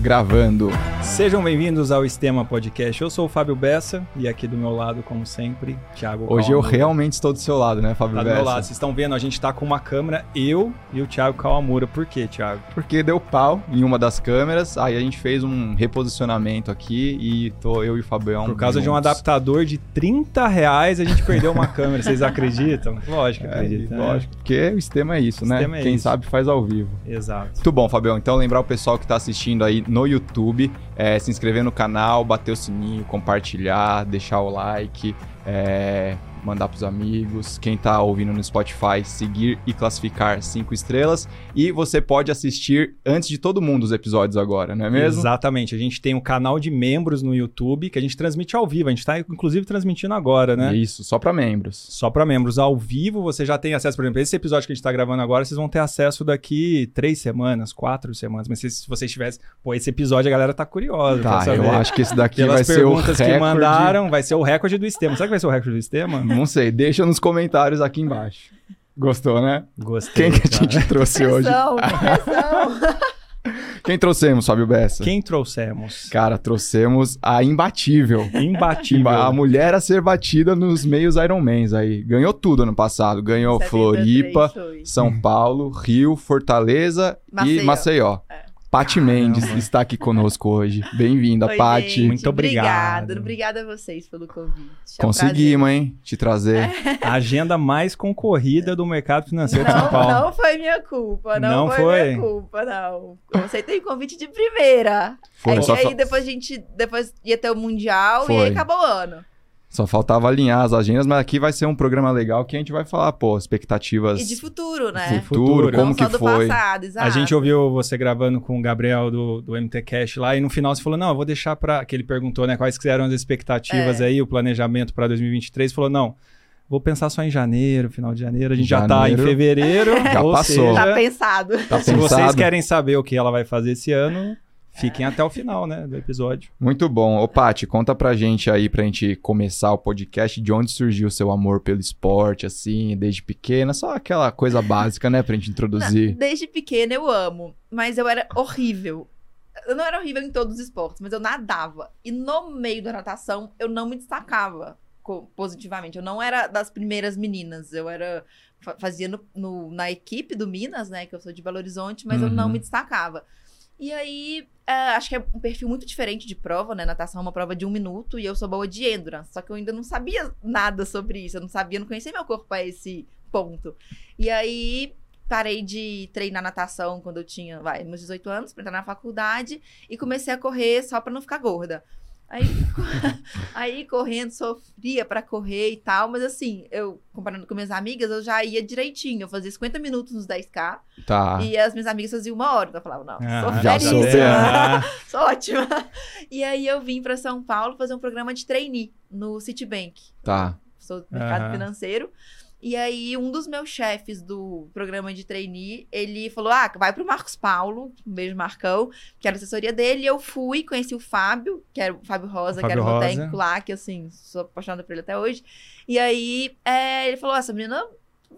Gravando. Sejam bem-vindos ao Estema Podcast. Eu sou o Fábio Bessa e aqui do meu lado, como sempre, Thiago Hoje eu realmente estou do seu lado, né, Fábio Tá do Bessa? meu lado. Vocês estão vendo, a gente tá com uma câmera, eu e o Thiago Kawamura. Por quê, Thiago? Porque deu pau em uma das câmeras, aí a gente fez um reposicionamento aqui e tô eu e o Fabião. Por causa de um juntos. adaptador de 30 reais, a gente perdeu uma câmera. Vocês acreditam? Lógico que É, acredita. né? lógico, porque o sistema é isso, né? Sistema é Quem isso. sabe faz ao vivo. Exato. Muito bom, Fabião. Então, lembrar o pessoal que está assistindo aí no YouTube, é, se inscrever no canal, bater o sininho, compartilhar, deixar o like, é, mandar pros amigos. Quem tá ouvindo no Spotify, seguir e classificar cinco estrelas. E você pode assistir antes de todo mundo os episódios agora, não é mesmo? Exatamente. A gente tem um canal de membros no YouTube que a gente transmite ao vivo. A gente tá, inclusive, transmitindo agora, né? Isso, só para membros. Só para membros ao vivo, você já tem acesso, por exemplo, esse episódio que a gente tá gravando agora, vocês vão ter acesso daqui três semanas, quatro semanas. Mas se, se vocês tivessem. Pô, esse episódio a galera tá curiosa. Tá, eu acho que esse daqui Pelas vai ser o perguntas recorde. que mandaram, vai ser o recorde do Estema. Será que vai ser o recorde do Estema? Não sei, deixa nos comentários aqui embaixo. Gostou, né? Gostei. Quem que a gente trouxe hoje? Pressão, pressão. Quem trouxemos, Fábio Bessa? Quem trouxemos? Cara, trouxemos a imbatível. Imbatível. A mulher a ser batida nos meios Ironmans aí. Ganhou tudo ano passado. Ganhou 73 Floripa. São Paulo, Rio, Fortaleza e Maceió. Maceió. É. Pati Mendes está aqui conosco hoje. Bem-vinda, Pati. Muito obrigado. Obrigada, obrigada a vocês pelo convite. É um Conseguimos, hein? Te trazer. A agenda mais concorrida do mercado financeiro de São Não, Paulo. não foi minha culpa, não, Não foi, foi? minha culpa, não. Eu aceitei o convite de primeira. Foi, aí, só, aí depois a gente depois ia ter o Mundial e Foi. aí acabou o ano. Só faltava alinhar as agendas, mas aqui vai ser um programa legal que a gente vai falar, pô, expectativas E de futuro, né? futuro, Futuro. como não que só do foi. passado, exato. A gente ouviu você gravando com o Gabriel do, do MT Cash lá e no final você falou: Não, eu vou deixar pra. Que ele perguntou, né? Quais que eram as expectativas É. aí, o planejamento pra 2023. Falou: Não, vou pensar só em janeiro, final de janeiro. A gente já tá em Janeiro. fevereiro. Já ou passou. seja, Tá pensado. Tá se vocês pensado? querem saber o que ela vai fazer esse ano, fiquem até o final, né? Do episódio. Muito bom. Ô, Pati, conta pra gente aí, pra gente começar o podcast, de onde surgiu o seu amor pelo esporte, assim, desde pequena, só aquela coisa básica, né, pra gente introduzir. Não, desde pequena eu amo, mas eu era horrível. Eu não era horrível em todos os esportes, mas eu nadava. E no meio da natação, eu não me destacava positivamente. Eu não era das primeiras meninas. Eu era. fa- Fazia no, no- na equipe do Minas, né? Que eu sou de Belo Horizonte, mas eu não Uhum. me destacava. E aí, é, acho que é um perfil muito diferente de prova, né? Natação é uma prova de um minuto e eu sou boa de endurance. Só que eu ainda não sabia nada sobre isso. Eu não sabia, não conhecia meu corpo a esse ponto. E aí, parei de treinar natação quando eu tinha, vai, meus 18 anos, pra entrar na faculdade. E comecei a correr só pra não ficar gorda. Aí, aí correndo, sofria pra correr e tal. Mas assim, eu, comparando com minhas amigas, eu já ia direitinho. Eu fazia 50 minutos nos 10K. Tá. E as minhas amigas faziam uma hora. Então eu falava, não, Ah, sou já sou. Ah, Sou ótima. E aí eu vim pra São Paulo fazer um programa de trainee no Citibank. Tá. Sou do mercado Aham. financeiro. E aí, um dos meus chefes do programa de trainee, ele falou: Ah, vai pro Marcos Paulo, um beijo, Marcão, que era a assessoria dele. E eu fui, conheci o Fábio, que era o Fábio Rosa, O que era o meu Fábio técnico lá, que assim, sou apaixonada por ele até hoje. E aí, é, ele falou: Essa menina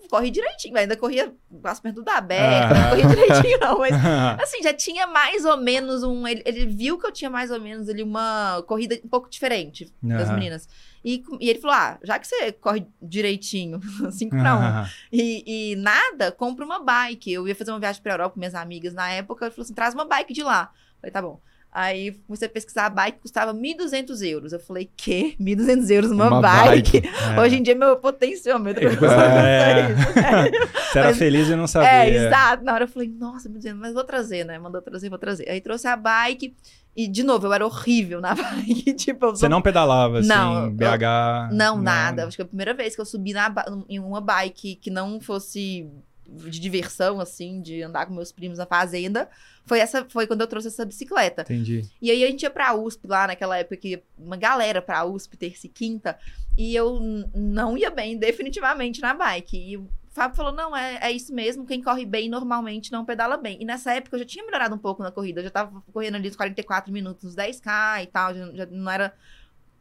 corre direitinho, ainda corria as pernas tudo abertas, Ah. não corria direitinho, não, mas Assim, já tinha mais ou menos um. Ele, ele viu que eu tinha mais ou menos ali uma corrida um pouco diferente das Aham. meninas. E, e ele falou: Ah, já que você corre direitinho, 5 pra 1, Ah, e, e nada, compra uma bike. Eu ia fazer uma viagem pra Europa com minhas amigas na época. Ele falou assim: traz uma bike de lá. Eu falei, tá bom. Aí comecei a pesquisar a bike, custava 1.200 euros. Eu falei, quê? 1.200 euros numa Uma bike? bike. é. Hoje em dia, meu potenciômetro. É. Você era Mas- feliz e não sabia. É, exato. Na hora eu falei, nossa, meu Deus, mas vou trazer, né? Mandou trazer, vou trazer. Aí trouxe a bike e, de novo, eu era horrível na bike. tipo, eu Você não pedalava, assim, Não, eu- BH? Não, nada. Acho que é a primeira vez que eu subi na em uma bike que não fosse de diversão, assim, de andar com meus primos na fazenda. Foi essa, foi quando eu trouxe essa bicicleta. Entendi. E aí a gente ia pra USP lá naquela época que uma galera pra USP, terça e quinta, e eu não ia bem, definitivamente, na bike. E o Fábio falou: não, é, é isso mesmo, quem corre bem normalmente não pedala bem. E nessa época eu já tinha melhorado um pouco na corrida, eu já tava correndo ali uns 44 minutos, uns 10K e tal, já, já não era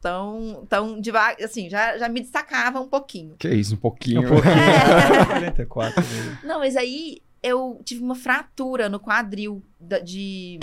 tão, tão devagar, assim, já, já me destacava um pouquinho. Que isso, um pouquinho. Um pouquinho. É. 44. Não, mas aí eu tive uma fratura no quadril da- de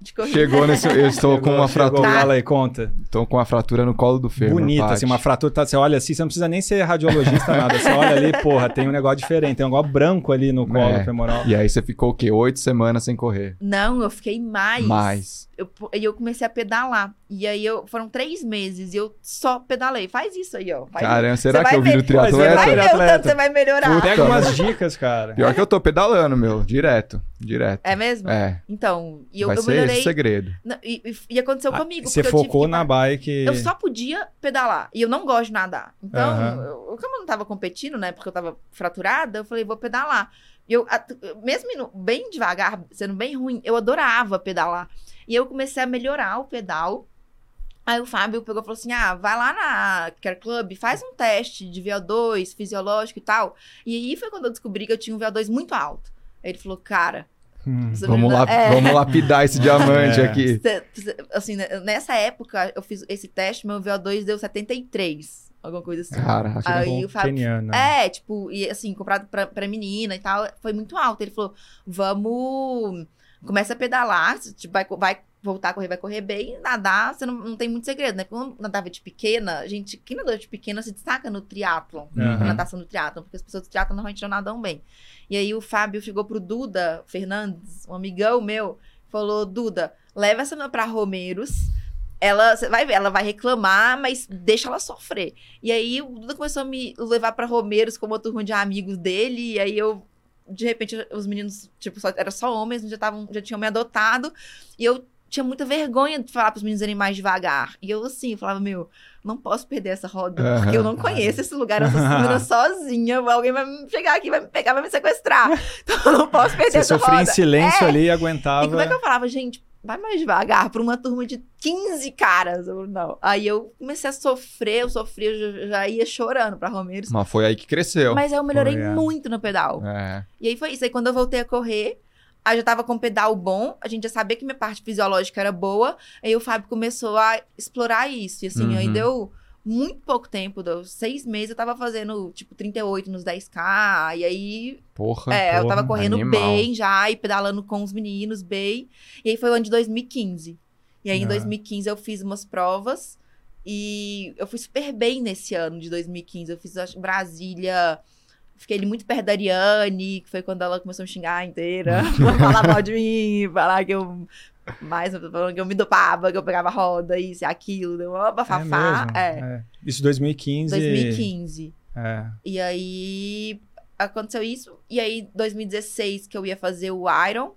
de corrida. Chegou nesse. Eu estou com uma Chegou, fratura. Fala aí, conta. Estou com uma fratura no colo do fêmur. Bonita, assim, uma fratura. Tá, você olha assim, você não precisa nem ser radiologista, nada. Você olha ali, porra, tem um negócio diferente, tem um negócio branco ali no colo É. femoral. E aí você ficou o quê? Oito semanas sem correr. Não, eu fiquei mais. Mais. Eu, e eu comecei a pedalar. E aí eu foram três meses e eu só pedalei. Faz isso aí, ó. Faz Caramba, será Você que vai eu viro ver- Mas Você vai triatleta? ver o tanto você vai melhorar. Pega umas dicas, cara. Pior que eu tô pedalando, meu. Direto. Direto. É mesmo? É. Então, e eu, Vai eu ser melhorei. esse o segredo. E, e- e aconteceu Ah, comigo. Você porque eu tive focou que na bike. Eu só podia pedalar. E eu não gosto de nadar. Então, eu, como eu não tava competindo, né? Porque eu tava fraturada, eu falei, vou pedalar. E eu, mesmo indo bem devagar, sendo bem ruim, eu adorava pedalar. E eu comecei a melhorar o pedal. Aí o Fábio pegou e falou assim: ah, vai lá na Care Club, faz um teste de VO2 fisiológico e tal. E aí foi quando eu descobri que eu tinha um VO2 muito alto. Aí ele falou, cara, Hum. Vamos lá, é. vamos lapidar esse diamante É. aqui. Assim, né, nessa época, eu fiz esse teste, meu VO2 deu 73, alguma coisa assim. Caraca. Aí Bom, o Fábio-. É, tipo, e assim, comprado pra, pra menina e tal, foi muito alto. Ele falou: vamos. Começa a pedalar, tipo, vai, vai voltar a correr, vai correr bem, nadar, você não, não tem muito segredo, né? Quando nadava de pequena, gente, quem nadou de pequena se destaca no triatlon, Aham. na natação do triatlon, porque as pessoas do triatlon normalmente não nadam bem. E aí o Fábio chegou pro Duda Fernandes, um amigão meu, falou: Duda, leva essa menina pra Romeiros. Ela, vai ver, ela vai reclamar, mas deixa ela sofrer. E aí o Duda começou a me levar pra Romeiros com uma turma de amigos dele, e aí eu de repente os meninos, tipo, só, era só homens, já estavam, já tinham me adotado, e eu tinha muita vergonha de falar pros meninos irem mais devagar. E eu assim, falava, meu, não posso perder essa roda, porque eu não conheço esse lugar, eu sou menina sozinha, alguém vai chegar aqui, vai me pegar, vai me sequestrar. Então eu não posso perder Você essa sofria roda. em silêncio É. ali e E aguentava. como é que eu falava, gente, vai mais devagar pra uma turma de 15 caras. Eu, não. Aí eu comecei a sofrer, eu sofria, eu já, ia chorando pra Romeiros. Mas foi aí que cresceu. Mas aí eu melhorei Foi, é. muito no pedal. É. E aí foi isso. Aí quando eu voltei a correr, aí eu já tava com o pedal bom, a gente já sabia que minha parte fisiológica era boa. Aí o Fábio começou a explorar isso. E assim, Uhum. aí deu muito pouco tempo, deu seis meses, eu tava fazendo tipo 38 nos 10K. E aí Porra. é, eu tava porra, correndo animal. bem já e pedalando com os meninos bem. E aí foi o ano de 2015. E aí em Ah. 2015 eu fiz umas provas e eu fui super bem nesse ano de 2015. Eu fiz acho, Brasília. Fiquei ali muito perto da Ariane, que foi quando ela começou a me xingar inteira. falar mal de mim, falar que eu. Mais, falando que eu me dopava, que eu pegava roda, isso e aquilo, deu uma É bafafá. mesmo? É, É. Isso 2015. 2015. É. E aí aconteceu isso. E aí, 2016, que eu ia fazer o Iron,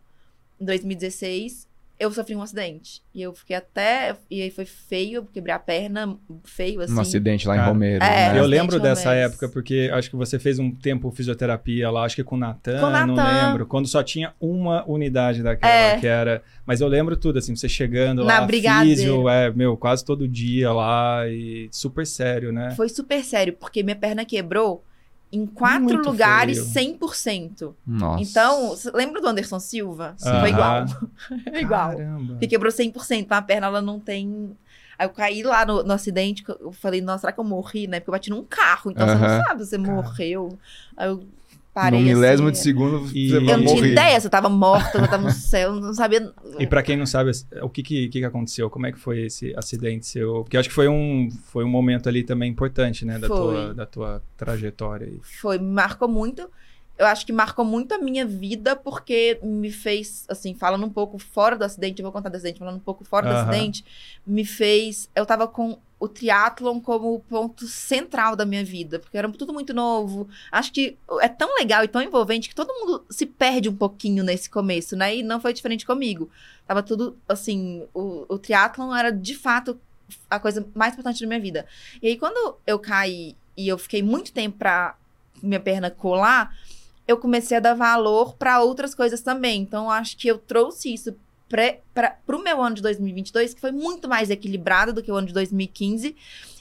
em 2016, eu sofri um acidente. E eu fiquei até. E aí foi feio, eu quebrei a perna, feio assim. Um acidente lá em Romero. é, né? Eu lembro dessa Romeiros. época, porque acho que você fez um tempo fisioterapia lá, acho que com o Natan, não lembro. Quando só tinha uma unidade daquela, É. que era. Mas eu lembro tudo, assim, você chegando Na lá, Brigadeiro. físio, é, meu, quase todo dia lá, e super sério, né? Foi super sério, porque minha perna quebrou em quatro Muito lugares feio. 100%. Nossa. Então, lembra do Anderson Silva? Aham. Foi igual. É igual. Caramba. Porque quebrou 100%, então a perna ela não tem. Aí eu caí lá no, no acidente, que eu falei, nossa, será que eu morri, né? Porque eu bati num carro, então você Aham. não sabe se você morreu. Aí eu parei no milésimo de assim, segundo, E- você Eu não tinha ideia se eu tava morta, se eu tava no céu, eu não sabia. E pra quem não sabe, o que que, que aconteceu? Como é que foi esse acidente seu? Porque eu acho que foi um, foi um momento ali também importante, né? Da, Foi. tua, da tua trajetória. aí. Foi, me marcou muito. Eu acho que marcou muito a minha vida, porque me fez, assim, falando um pouco fora do acidente, eu vou contar do acidente, falando um pouco fora do Aham. acidente, me fez. Eu tava com o triatlon como o ponto central da minha vida, porque era tudo muito novo. Acho que é tão legal e tão envolvente que todo mundo se perde um pouquinho nesse começo, né? E não foi diferente comigo. Tava tudo, assim, o, o triatlon era de fato a coisa mais importante da minha vida. E aí, quando eu caí e eu fiquei muito tempo pra minha perna colar, eu comecei a dar valor pra outras coisas também. Então, acho que eu trouxe isso para o meu ano de 2022, que foi muito mais equilibrado do que o ano de 2015,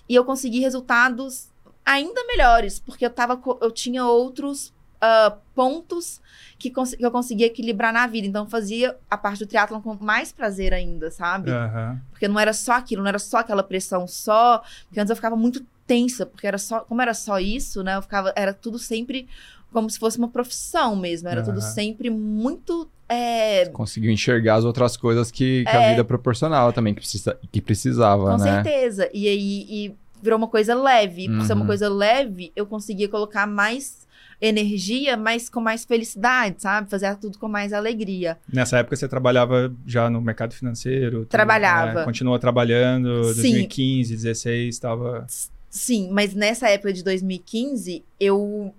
e eu consegui resultados ainda melhores, porque eu, tava, eu tinha outros ah, pontos que, cons- que eu conseguia equilibrar na vida. Então, eu fazia a parte do triatlon com mais prazer ainda, sabe? Aham. Porque não era só aquilo, não era só aquela pressão só. Porque antes eu ficava muito tensa, porque era só, como era só isso, né? Eu ficava, era tudo sempre como se fosse uma profissão mesmo. Era tudo Aham. sempre muito. é, Conseguiu enxergar as outras coisas que, que a É. vida proporcionava também, que, precisa, que precisava, com né? certeza. E aí e virou uma coisa leve. E por ser uma Uhum. coisa leve, eu conseguia colocar mais energia, mas com mais felicidade, sabe? Fazer tudo com mais alegria. Nessa época você trabalhava já no mercado financeiro? tudo, Trabalhava. né? Continuou trabalhando, Sim. 2015, 16, estava... Sim, mas nessa época de 2015, eu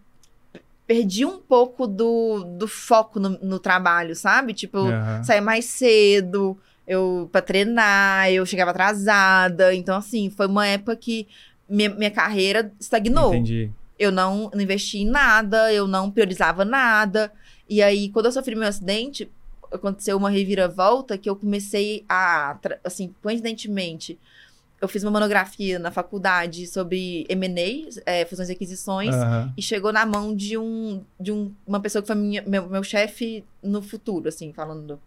perdi um pouco do, do foco no, no trabalho, sabe? Tipo, eu Aham. saía mais cedo, eu pra treinar, eu chegava atrasada. Então, assim, foi uma época que minha, minha carreira estagnou. Entendi. Eu não, não investi em nada, eu não priorizava nada. E aí, quando eu sofri meu acidente, aconteceu uma reviravolta que eu comecei a, assim, coincidentemente, eu fiz uma monografia na faculdade sobre M&A, é, fusões e aquisições, Aham. e chegou na mão de um de um, uma pessoa que foi minha, meu, meu chefe no futuro, assim, falando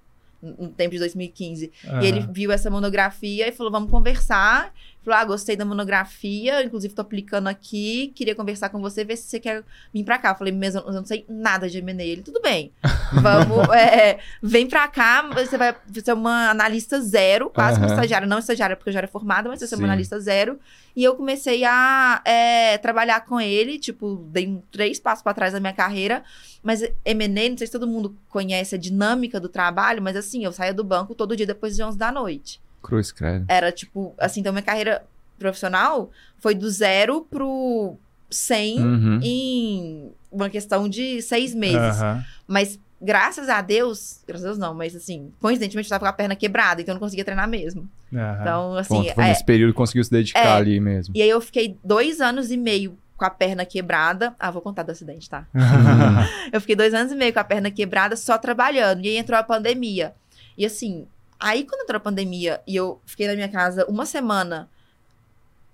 no, tempo de 2015. E ele viu essa monografia e falou: vamos conversar. Falou: ah, gostei da monografia, inclusive tô aplicando aqui, queria conversar com você, ver se você quer vir pra cá. Eu falei: mesmo, eu não sei nada de M&A. Ele: tudo bem, vamos, é, vem pra cá, você vai ser uma analista zero, quase uma Aham. estagiária, não estagiária porque eu já era formada, mas você ser Sim. uma analista zero. E eu comecei a é, trabalhar com ele, tipo, dei três passos pra trás da minha carreira. Mas M&A, não sei se todo mundo conhece a dinâmica do trabalho, mas assim, eu saía do banco todo dia depois de 11 da noite. Cruz, credo. Era tipo, assim, então minha carreira profissional foi do zero pro 100 Uhum. em uma questão de seis meses. Aham. Mas graças a Deus, graças a Deus não, mas assim, coincidentemente eu tava com a perna quebrada, então eu não conseguia treinar mesmo. Aham. Então, assim, Ponto, foi é, nesse período que conseguiu se dedicar é. ali mesmo. e aí eu fiquei dois anos e meio com a perna quebrada. Ah, vou contar do acidente, tá? Eu fiquei dois anos e meio com a perna quebrada só trabalhando. E aí entrou a pandemia. E assim, aí quando entrou a pandemia e eu fiquei na minha casa uma semana,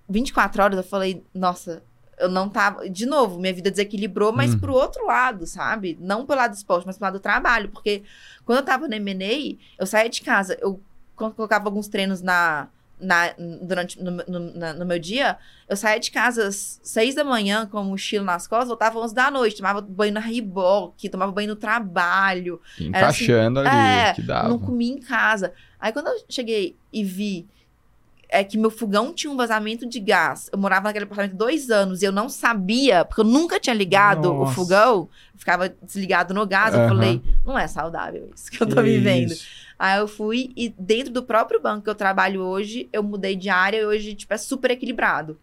24 horas, eu falei, nossa, eu não tava. De novo, minha vida desequilibrou, mas Uhum. pro outro lado, sabe? Não pelo lado do esporte, mas pro lado do trabalho. Porque quando eu tava no MNA, eu saía de casa, eu co- colocava alguns treinos na. Na, durante no, no- na- no meu dia, eu saía de casa às seis da manhã com o mochila nas costas, voltava às 11 da noite, tomava banho na Riboc, tomava banho no trabalho, Encaixando ali, é, que dava. não comia em casa. Aí quando eu cheguei e vi é que meu fogão tinha um vazamento de gás, eu morava naquele apartamento dois anos e eu não sabia, porque eu nunca tinha ligado o Nossa. fogão, ficava desligado no gás, eu Aham. falei, não é saudável isso que eu tô Que vivendo. isso. Aí eu fui e dentro do próprio banco que eu trabalho hoje, eu mudei de área e hoje, tipo, é super equilibrado.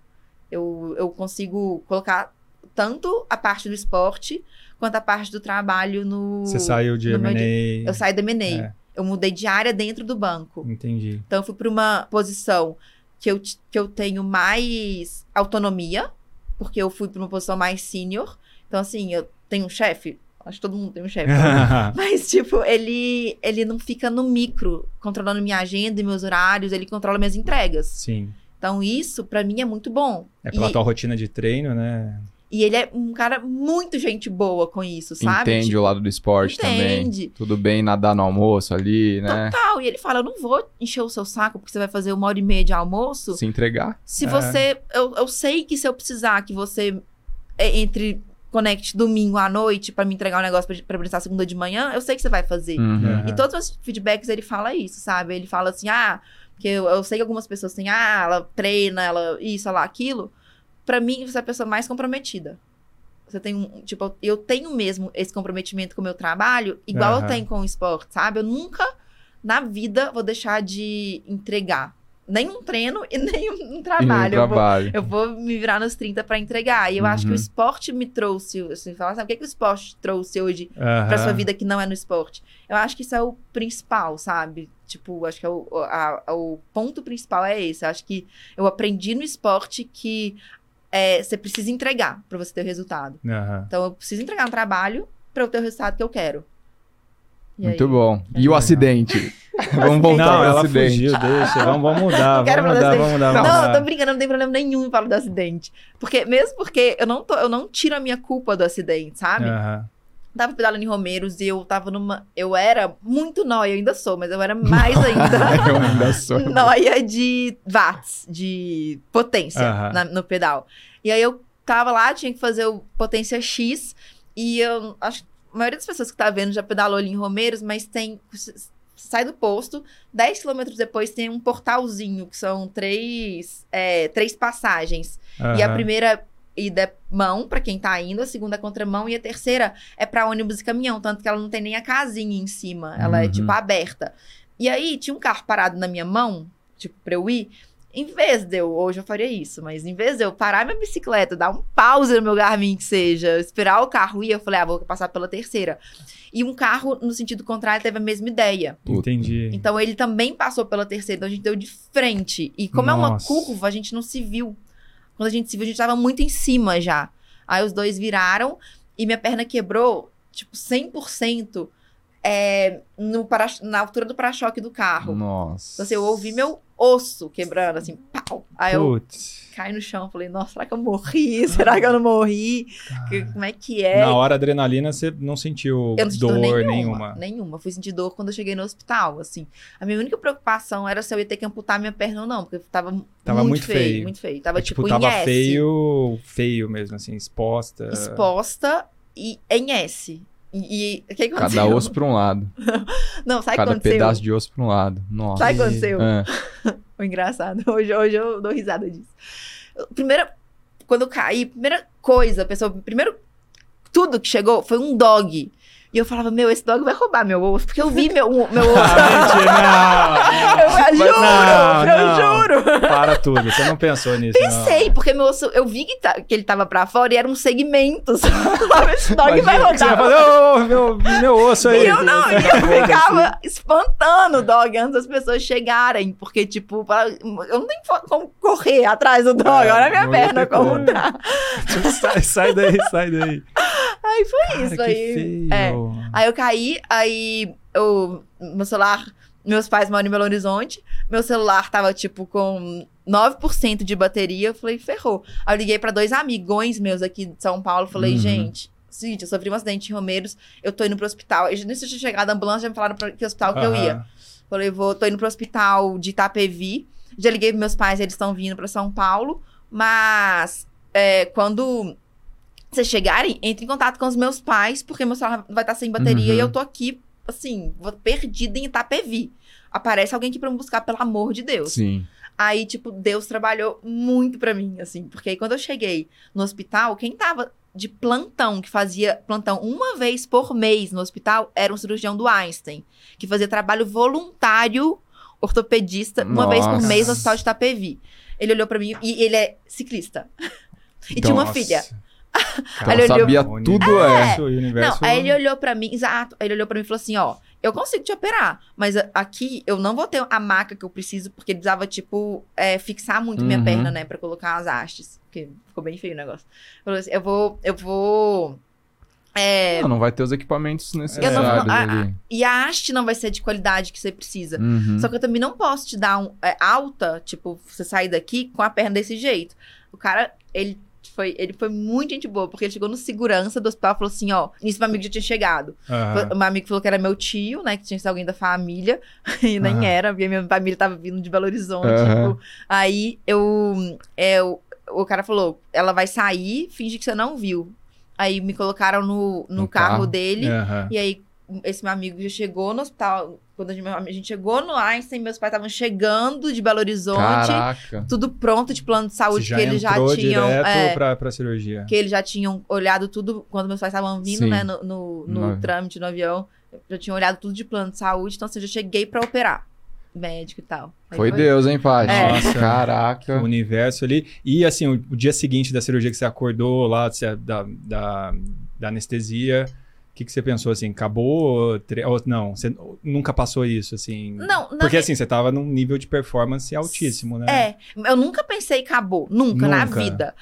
Eu, eu consigo colocar tanto a parte do esporte quanto a parte do trabalho no... Você saiu de M&A. Eu saí da M&A. É. Eu mudei de área dentro do banco. Entendi. Então, eu fui para uma posição que eu, que eu tenho mais autonomia, porque eu fui para uma posição mais sênior. Então, assim, eu tenho um chefe. Acho que todo mundo tem um chefe. Mas, tipo, ele, ele não fica no micro, controlando minha agenda e meus horários, ele controla minhas entregas. Sim. Então, isso, pra mim, é muito bom. É pela E- tua rotina de treino, né? E ele é um cara muito gente boa com isso, sabe? Entende Tipo, o lado do esporte também. entende. Tudo bem nadar no almoço ali, né? Total. E ele fala: eu não vou encher o seu saco porque você vai fazer uma hora e meia de almoço. Se entregar. Se É. você. Eu, eu sei que se eu precisar que você é, entre. Conecte domingo à noite pra me entregar um negócio pra, pra precisar segunda de manhã, eu sei que você vai fazer. Uhum. E todos os feedbacks ele fala isso, sabe? Ele fala assim, ah, porque eu, eu sei que algumas pessoas têm, ah, ela treina, ela isso, ela aquilo. Pra mim, você é a pessoa mais comprometida. Você tem um, tipo, eu tenho mesmo esse comprometimento com o meu trabalho, igual eu Aham. tenho com o esporte, sabe? Eu nunca na vida vou deixar de entregar. Nem um treino e nem um, um E trabalho. Eu vou, trabalho. eu vou me virar nos 30 pra entregar. E eu acho que o Uhum. esporte me trouxe, assim, falar, sabe, o que, que o esporte trouxe hoje Aham. pra sua vida que não é no esporte. Eu acho que isso é o principal, sabe? Tipo, acho que é o, a- a- o ponto principal é esse. Eu acho que eu aprendi no esporte que é, você precisa entregar pra você ter o resultado. Aham. Então, eu preciso entregar um trabalho pra eu ter o resultado que eu quero. E Muito aí? bom. E o acidente? Vamos voltar Não, ela acidente. fugiu, deixa. Vamos, vamos mudar, Não quero vamos falar mudar, vamos mudar, Não, vamos eu mudar. tô brincando, não tem problema nenhum em falar do acidente. Porque, mesmo porque eu não, tô, eu não tiro a minha culpa do acidente, sabe? Aham. Tava pedalando em Romeiros e eu tava numa. Eu era muito nóia, eu ainda sou, mas eu era mais ainda. Eu ainda sou. Noia de watts, de potência Aham. na- no pedal. E aí eu tava lá, tinha que fazer o potência X. E eu acho que a maioria das pessoas que tá vendo já pedalou ali em Romeiros, mas tem. Sai do posto, 10 quilômetros depois tem um portalzinho, que são três, é, três passagens. E a primeira ida é mão, pra quem tá indo, a segunda é contramão, e a terceira é pra ônibus e caminhão, tanto que ela não tem nem a casinha em cima, ela é Uhum. tipo aberta. E aí tinha um carro parado na minha mão, tipo, pra eu ir. Em vez de eu, hoje eu faria isso, mas em vez de eu parar minha bicicleta, dar um pause no meu Garmin que seja, esperar o carro ir, eu falei, ah, vou passar pela terceira. E um carro, no sentido contrário, teve a mesma ideia. Entendi. Então ele também passou pela terceira, então a gente deu de frente. E como é uma Nossa. curva, a gente não se viu. Quando a gente se viu, a gente tava muito em cima já. Aí os dois viraram e minha perna quebrou, tipo, 100% é, no para, na altura do para-choque do carro. Nossa. Então, assim, eu ouvi meu osso quebrando, assim, pau. Aí eu Putz. caí no chão, falei, nossa, será que eu morri? Será que eu não morri? Que- como é que é? Na hora a adrenalina você não sentiu Eu não senti dor dor nenhuma, nenhuma. nenhuma. Fui sentir dor quando eu cheguei no hospital, assim. A minha única preocupação era se eu ia ter que amputar minha perna ou não, porque tava, Tava muito, muito feio, feio. muito feio. Tava É, tipo, tipo, tava em S, feio, feio mesmo, assim, exposta. exposta e em S. E o que aconteceu? Cada osso pra um lado. Não, sabe o que Cada aconteceu? pedaço de osso pra um lado. Nossa. Sabe o que aconteceu? Ah, Foi engraçado. Hoje, hoje eu dou risada disso. Primeira, quando eu caí, primeira coisa, pessoal, primeiro tudo que chegou foi um dog. E eu falava, meu, esse dog vai roubar meu osso, porque eu vi meu, meu osso. Ah, eu mentira, juro, não, eu não. juro. não. Para tudo, você não pensou nisso. Pensei, porque meu osso, eu vi que, tá- que ele tava pra fora e era um segmento. Sabe? Esse dog vai Imagina Você vai rodar. falar, ô, meu, meu osso aí. E eu não, e eu ficava espantando o dog antes das pessoas chegarem. Porque, tipo, eu não tenho como correr atrás do dog. É, Olha a minha não perna como tá. sai, sai daí, sai daí. Aí foi Cara, isso. aí, feio. é. Aí eu caí, aí eu, meu celular, meus pais moram em Belo Horizonte, meu celular tava tipo com 9% de bateria, eu falei, ferrou. Aí eu liguei pra dois amigões meus aqui de São Paulo, falei, Uhum. gente, seguinte, eu sofri um acidente em Romeiros, eu tô indo pro hospital. E nem se eu tinha chegado a ambulância, já me falaram pra que hospital que eu ia. Falei, vou, tô indo pro hospital de Itapevi. Já liguei pros meus pais, eles estão vindo pra São Paulo. Mas é, quando vocês chegarem, entre em contato com os meus pais, porque meu celular vai estar sem bateria Uhum. e eu tô aqui, assim, perdida em Itapevi. Aparece alguém aqui pra me buscar, pelo amor de Deus. sim. Aí, tipo, Deus trabalhou muito pra mim, assim. Porque aí, quando eu cheguei no hospital, quem tava de plantão, que fazia plantão uma vez por mês no hospital, era um cirurgião do Einstein. Que fazia trabalho voluntário, ortopedista, uma vez por Nossa. mês no hospital de Itapevi. Ele olhou pra mim e ele é ciclista. E tinha uma Nossa. filha. Cara, Ele olhou- sabia o tudo, é. o universo- Não, aí ele olhou pra mim, exato. Aí ele olhou pra mim e falou assim: ó, eu consigo te operar, mas a- aqui eu não vou ter a maca que eu preciso, porque ele precisava, tipo, é, fixar muito minha Uhum. perna, né, pra colocar as hastes. Porque ficou bem feio o negócio. Falou assim: eu vou. Eu vou. É, Não, não vai ter os equipamentos necessários não- ah, ali. e a haste não vai ser de qualidade que você precisa. Uhum. Só que eu também não posso te dar um, é, alta, tipo, você sair daqui com a perna desse jeito. O cara, ele foi, ele foi muito gente boa, porque ele chegou no segurança do hospital e falou assim, ó, nisso meu amigo já tinha chegado. O meu amigo falou que era meu tio, né, que tinha sido alguém da família, e nem Aham. era, porque minha família tava vindo de Belo Horizonte, Aham. tipo. Aí, eu, é, o, o cara falou, ela vai sair, finge que você não viu. Aí me colocaram no, no, No carro, carro. dele, e aí, esse meu amigo já chegou no hospital. Quando a gente, a gente chegou no Einstein, meus pais estavam chegando de Belo Horizonte. Caraca. Tudo pronto de plano de saúde, que eles já tinham. é, pra, pra cirurgia. que eles já tinham olhado tudo quando meus pais estavam vindo, Sim. né, no, no, no No- trâmite, no avião. Já tinham olhado tudo de plano de saúde, então assim, eu já cheguei pra operar. Médico e tal. Aí Foi Deus, hein, Paty? É. Nossa. Caraca. o universo ali. E assim, o, o dia seguinte da cirurgia que você acordou lá, você- da, da, da anestesia, o que, que você pensou assim? Acabou? Tre- ou não, você nunca passou isso, assim. Não, na Porque assim, você tava num nível de performance altíssimo, né? É, eu nunca pensei acabou, nunca, na Nunca. vida.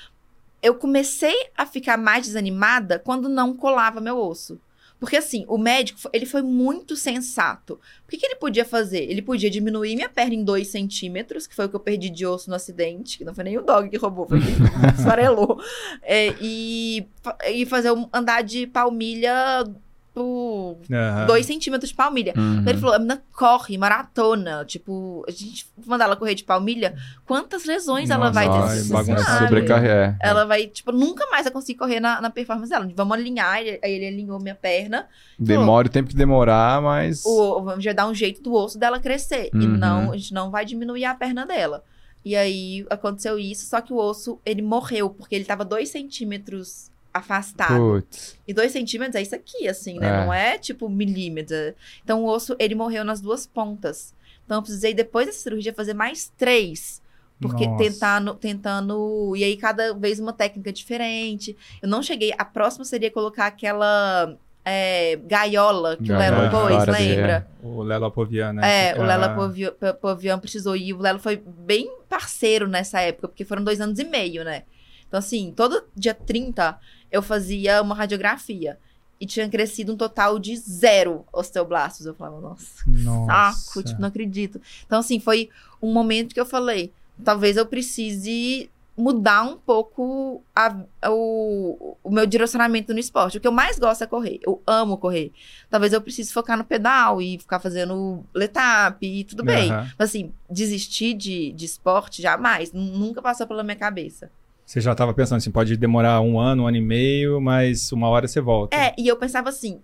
Eu comecei a ficar mais desanimada quando não colava meu osso. Porque assim, o médico, ele foi muito sensato. O que, que ele podia fazer? Ele podia diminuir minha perna em 2 centímetros, que foi o que eu perdi de osso no acidente, que não foi nem o dog que roubou, foi quem esfarelou. É, e, e fazer um andar de palmilha tipo, Aham. dois centímetros de palmilha. Uhum. Então ele falou, a menina corre, maratona. Tipo, a gente mandar ela correr de palmilha, quantas lesões ela Nossa, vai ter? vai você bagunçar. sabe? Sobrecarregar. é. Ela vai, tipo, nunca mais vai conseguir correr na, na performance dela. Vamos alinhar. Aí ele alinhou minha perna. Demora o tempo que demorar, mas. O, vamos já dar um jeito do osso dela crescer. E Uhum. não, a gente não vai diminuir a perna dela. E aí aconteceu isso, só que o osso, ele morreu, porque ele tava dois centímetros afastado. Putz. E dois centímetros é isso aqui, assim, né? É. Não é tipo milímetro. Então o osso, ele morreu nas duas pontas. Então eu precisei, depois dessa cirurgia, fazer mais três. Porque Nossa. tentando, tentando. E aí, cada vez uma técnica diferente. Eu não cheguei. A próxima seria colocar aquela é, gaiola que Gaiola o Lelo pôs, lembra? O Lelo Apovian, né? É, o P- Povian precisou ir. O Lelo foi bem parceiro nessa época, porque foram dois anos e meio, né? Então, assim, todo dia 30 eu fazia uma radiografia. E tinha crescido um total de zero osteoblastos. Eu falava, nossa, Nossa. saco, tipo, não acredito. Então, assim, foi um momento que eu falei, talvez eu precise mudar um pouco a- o, o meu direcionamento no esporte. O que eu mais gosto é correr. Eu amo correr. Talvez eu precise focar no pedal e ficar fazendo letap e tudo bem. Mas, assim, desistir de, de esporte, jamais. Nun- Nunca passou pela minha cabeça. Você já tava pensando assim, pode demorar um ano, um ano e meio, mas uma hora você volta. É, e eu pensava assim,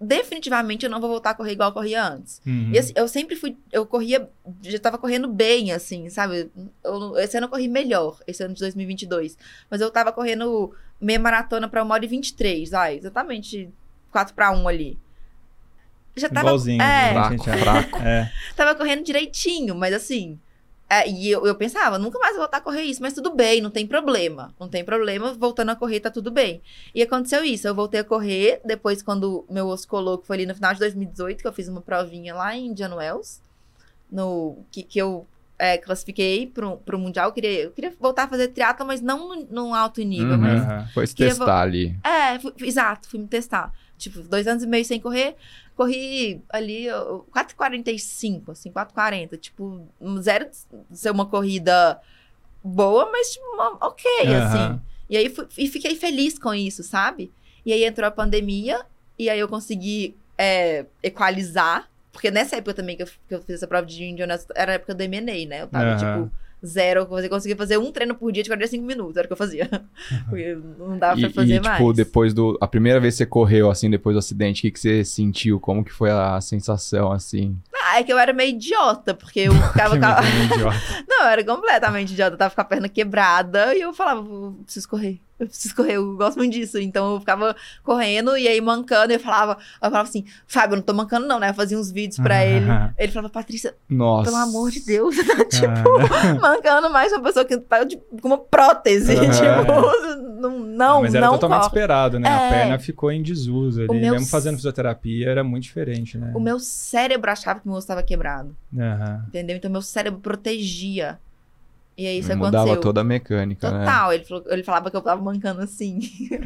definitivamente eu não vou voltar a correr igual eu corria antes. Uhum. E assim, eu sempre fui, eu corria, já tava correndo bem, assim, sabe? Eu, esse ano eu corri melhor, esse ano de 2022. Mas eu tava correndo meia maratona pra 1 hora e 23, ai, exatamente 4 pra 1 ali. Já tava, Igualzinho. é, gente? Fraco, fraco. É. tava correndo direitinho, mas assim. É, e eu, eu pensava, nunca mais vou voltar a correr isso, mas tudo bem, não tem problema. Não tem problema, voltando a correr, tá tudo bem. E aconteceu isso, eu voltei a correr, depois quando meu osso colou, que foi ali no final de 2018, que eu fiz uma provinha lá em Indian Wells, no, que, que eu é, classifiquei pro, pro Mundial. Eu queria, eu queria voltar a fazer triatlo, mas não num, alto nível, Uhum. mas. Foi se testar ali. é, fui- exato, fui me testar. Tipo, dois anos e meio sem correr, corri ali ó, 4,45, assim, 4,40. Tipo, zero ser uma corrida boa, mas tipo, uma- ok, Aham. assim. E aí fui- e fiquei feliz com isso, sabe? E aí entrou a pandemia, e aí eu consegui é, equalizar. Porque nessa época também que eu, que eu fiz essa prova de Indianapolis, era a época do M&A, né? Eu tava, Aham. tipo, zero. Eu conseguia- fazer um treino por dia de 45 minutos, era o que eu fazia. Porque não dava E, pra fazer e, mais. tipo, depois do. A primeira vez que você correu, assim, depois do acidente, o que, que você sentiu? Como que foi a sensação, assim? Ah, é que eu era meio idiota, porque eu ficava. Não, eu era completamente idiota. Eu tava com a perna quebrada e eu falava, preciso correr. Eu preciso correr, eu gosto muito disso. Então eu ficava correndo e aí mancando. E eu falava, eu falava assim, Fábio, eu não tô mancando, não, né? Eu fazia uns vídeos pra ele. Ele falava, Patrícia, Nossa. pelo amor de Deus, você tá tipo. Ah, Mancando mais uma pessoa que tá de- com uma prótese. Tipo, não, não, mas era não totalmente corre. esperado, né? A É. perna ficou em desuso ali. Meu Mesmo fazendo fisioterapia, era muito diferente, né? O meu cérebro achava que meu osso estava quebrado. Entendeu? Então meu cérebro protegia. E aí isso Mudava aconteceu. toda a mecânica, né? Total, ele, falou- ele falava que eu tava mancando assim.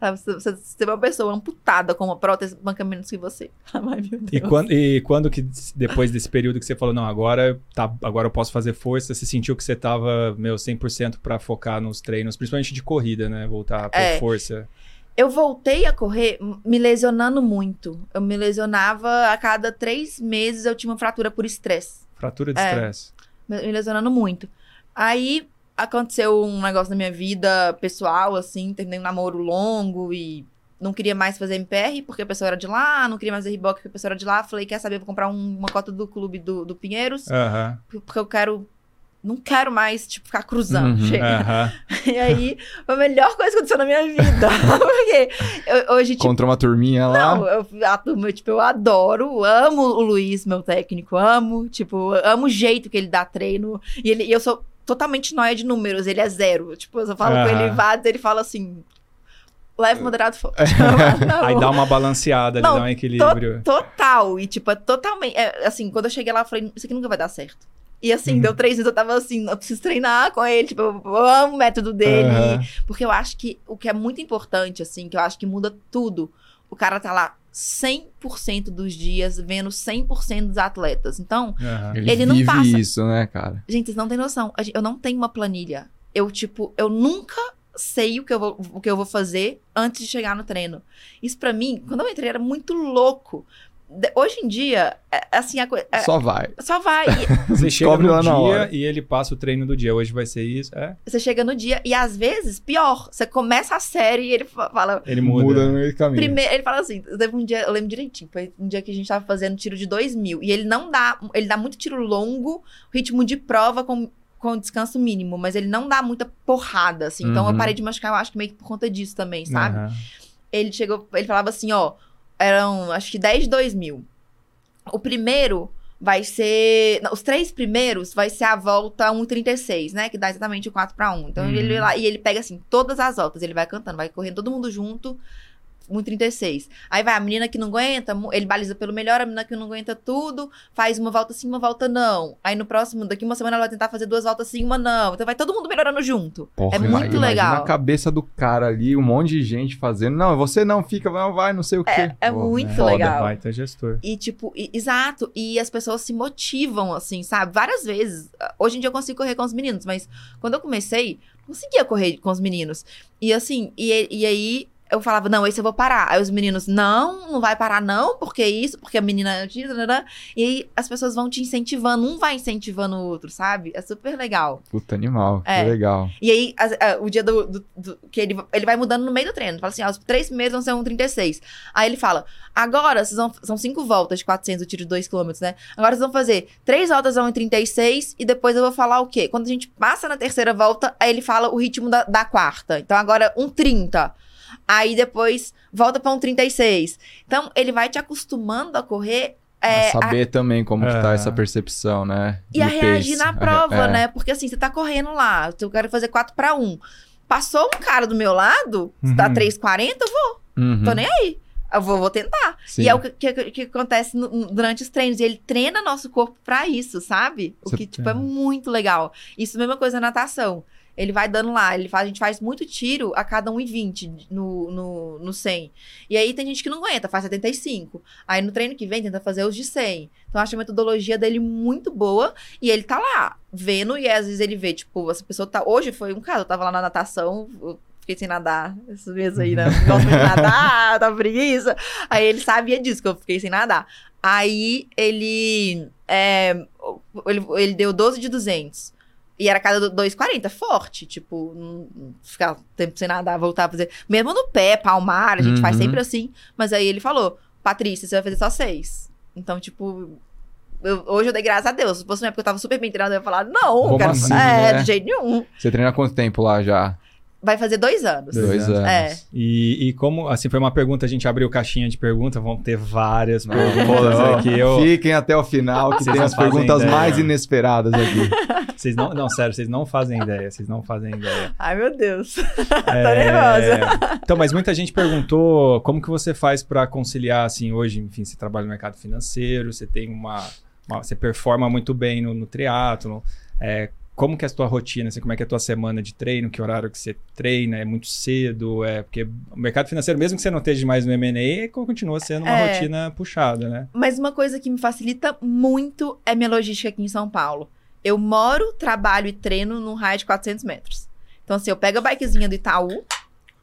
Você, você, você é uma pessoa amputada com uma prótese manca menos que você. Ai, meu Deus. E quando, e quando que, depois desse período que você falou, não, agora, tá, agora eu posso fazer força, você sentiu que você tava, meu, 100% pra focar nos treinos, principalmente de corrida, né? Voltar a pôr É. força. Eu voltei a correr me lesionando muito. Eu me lesionava a cada três meses, eu tinha uma fratura por estresse. Fratura de É. estresse. Me me lesionando muito. Aí aconteceu um negócio na minha vida pessoal, assim, terminei um namoro longo e não queria mais fazer MPR porque a pessoa era de lá, não queria mais fazer Reebok porque a pessoa era de lá. Falei, quer saber, vou comprar um- uma cota do clube do, do Pinheiros, Aham. porque eu quero. Não quero mais, tipo, ficar cruzando. Uhum. Chega. Aham. E aí, foi a melhor coisa que aconteceu na minha vida. Porque eu- hoje, tipo, Encontrou uma turminha lá. não, eu, a turma, tipo, eu adoro, amo o Luiz, meu técnico, amo, tipo, amo o jeito que ele dá treino. E ele, e eu sou totalmente nóia de números, ele é zero. Tipo, eu falo com ele, vá, ele fala assim, leve moderado forte. Aí dá uma balanceada, ali, Não, dá um equilíbrio. Total, e tipo, é totalmente, é, assim, quando eu cheguei lá, eu falei, isso aqui nunca vai dar certo. E assim, Uhum. deu três vezes, eu tava assim, eu preciso treinar com ele, tipo, eu amo o método dele. Aham. Porque eu acho que o que é muito importante, assim, que eu acho que muda tudo, o cara tá lá 100% dos dias vendo 100% dos atletas. Então, Aham. Ele, Ele não passa. isso, né, cara? gente, vocês não têm noção. Eu não tenho uma planilha. Eu, tipo, eu nunca sei o que eu vou, o que eu vou fazer antes de chegar no treino. Isso pra mim, quando eu entrei, era muito louco. De- Hoje em dia, é- assim, a coisa. Só vai. Só vai. E Você chega no dia hora. e ele passa o treino do dia. Hoje vai ser isso. É, você chega no dia e às vezes, pior, você começa a série e ele fa- fala. ele muda. no meio do caminho. Primeiro, ele fala assim: teve um dia, eu lembro direitinho, foi um dia que a gente tava fazendo tiro de 2 mil. E ele não dá, ele dá muito tiro longo, ritmo de prova com, com descanso mínimo, mas ele não dá muita porrada, assim. Então eu Uhum. parei de machucar, eu acho que meio que por conta disso também, sabe? Aham. Ele chegou, ele falava assim: ó, eram acho que 10 de 2 mil. O primeiro vai ser. não, os três primeiros vai ser a volta 1,36, né? Que dá exatamente o 4 para 1. Então Uhum. ele lá, e ele pega assim, todas as voltas, ele vai cantando, vai correndo todo mundo junto. 1,36. Aí vai a menina que não aguenta, ele baliza pelo melhor, a menina que não aguenta tudo, faz uma volta sim, uma volta não. Aí no próximo, daqui uma semana ela vai tentar fazer duas voltas sim, uma não. Então vai todo mundo melhorando junto. Porra, é muito legal. a cabeça do cara ali, um monte de gente fazendo. Não, você não fica, não vai, não sei o quê. é Pô, muito foda. legal. Vai ter gestor. E, tipo, e- exato. E as pessoas se motivam, assim, sabe? Várias vezes. Hoje em dia eu consigo correr com os meninos, mas quando eu comecei, não conseguia correr com os meninos. E assim, e, e aí eu falava, não, esse eu vou parar. Aí os meninos, não, não vai parar, não, porque isso, porque a menina. é E aí as pessoas vão te incentivando, um vai incentivando o outro, sabe? É super legal. Puta animal, É. que legal. E aí, as- ah, o dia do, do- do- que ele, ele vai mudando no meio do treino. Fala assim, ó, os três primeiros vão ser um 36. Aí ele fala, agora vocês vão, são cinco voltas de 400, o tiro de 2 km, né? Agora vocês vão fazer três voltas a 1,36 e depois eu vou falar o quê? Quando a gente passa na terceira volta, aí ele fala o ritmo da, da quarta. Então agora um 30. Aí depois volta pra um 36. Então ele vai te acostumando a correr é, a saber também como que tá É. essa percepção, né? e a reagir pace. na prova, É. né? Porque assim, você tá correndo lá, eu quero fazer 4 para 1. Passou um cara do meu lado, tá Uhum. 3,40, eu Uhum, tô nem aí. Eu vou, vou tentar. sim. E é o que, que, que acontece no- durante os treinos. E ele treina nosso corpo pra isso, sabe? O Você- que, tipo, é muito legal. Isso mesma coisa na natação. Ele vai dando lá, ele faz, a gente faz muito tiro a cada 1,20 no, no, no 100. E aí tem gente que não aguenta, faz 75. Aí no treino que vem tenta fazer os de 100. Então eu acho a metodologia dele muito boa. E ele tá lá, vendo, e às vezes ele vê, tipo, essa pessoa tá. Hoje foi um caso, eu tava lá na natação, eu fiquei sem nadar. Esses meses aí, né? Gosto de nadar, tá preguiça. Aí ele sabia disso, que eu fiquei sem nadar. Aí ele. é, ele, ele deu 12 de 200. E era cada 2,40, forte. Tipo, não- ficar tempo sem nadar, voltar a fazer. Mesmo no pé, palmar, a gente faz Uhum. sempre assim. Mas aí ele falou: Patrícia, você vai fazer só seis. Então, tipo. eu- hoje eu dei graças a Deus. Se fosse uma época eu tava super bem treinada, eu ia falar, não, Como quero, assim, é, né? de jeito nenhum. Você treina há quanto tempo lá já? Vai fazer dois anos. Dois Dois anos. anos. É. E, e como, assim, foi uma pergunta, a gente abriu caixinha de perguntas, vão ter várias Não, perguntas aqui. Eu, Fiquem até o final, que Vocês tem as perguntas ideia. mais inesperadas aqui. vocês não, não, sério, vocês não fazem ideia, vocês não fazem ideia. Ai, meu Deus. É, nervosa. Então, mas muita gente perguntou como que você faz para conciliar, assim, hoje, enfim, você trabalha no mercado financeiro, você tem uma, uma- você performa muito bem no, no triatlo, é, como que é a tua rotina, assim, como é que é a tua semana de treino, que horário que você treina, é muito cedo, é porque o mercado financeiro, mesmo que você não esteja mais no M&A, continua sendo uma É. rotina puxada, né? Mas uma coisa que me facilita muito é minha logística aqui em São Paulo. Eu moro, trabalho e treino num raio de 400 metros. Então, assim, eu pego a bikezinha do Itaú,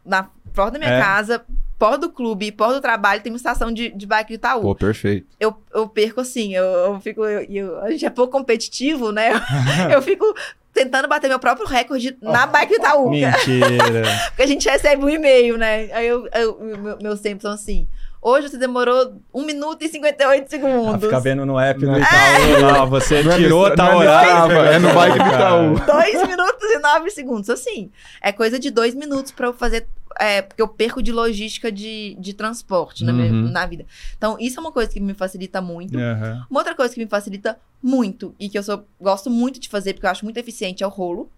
na porta da minha É. casa, porta do clube, porta do trabalho, tem uma estação de, de bike do Itaú. Pô, perfeito. Eu, eu perco assim, eu, eu fico. eu- eu- a gente é pouco competitivo, né? Eu fico tentando bater meu próprio recorde na bike do Itaú. Mentira. Porque a gente recebe um e-mail, né? Aí eu, eu- meu- meus tempos são assim. Hoje você demorou 1 minuto e 58 Ah, segundos. fica vendo no app do é- Itaú lá, você Não é tirou não é no. Strava, é no bike do. Itaú. 2 minutos e 9 segundos. Assim, é coisa de 2 minutos pra eu fazer. É, porque eu perco de logística de, de transporte na, minha- Uhum. na vida. Então, isso é uma coisa que me facilita muito. Aham. Uma outra coisa que me facilita muito e que eu sou, gosto muito de fazer, porque eu acho muito eficiente, é o rolo.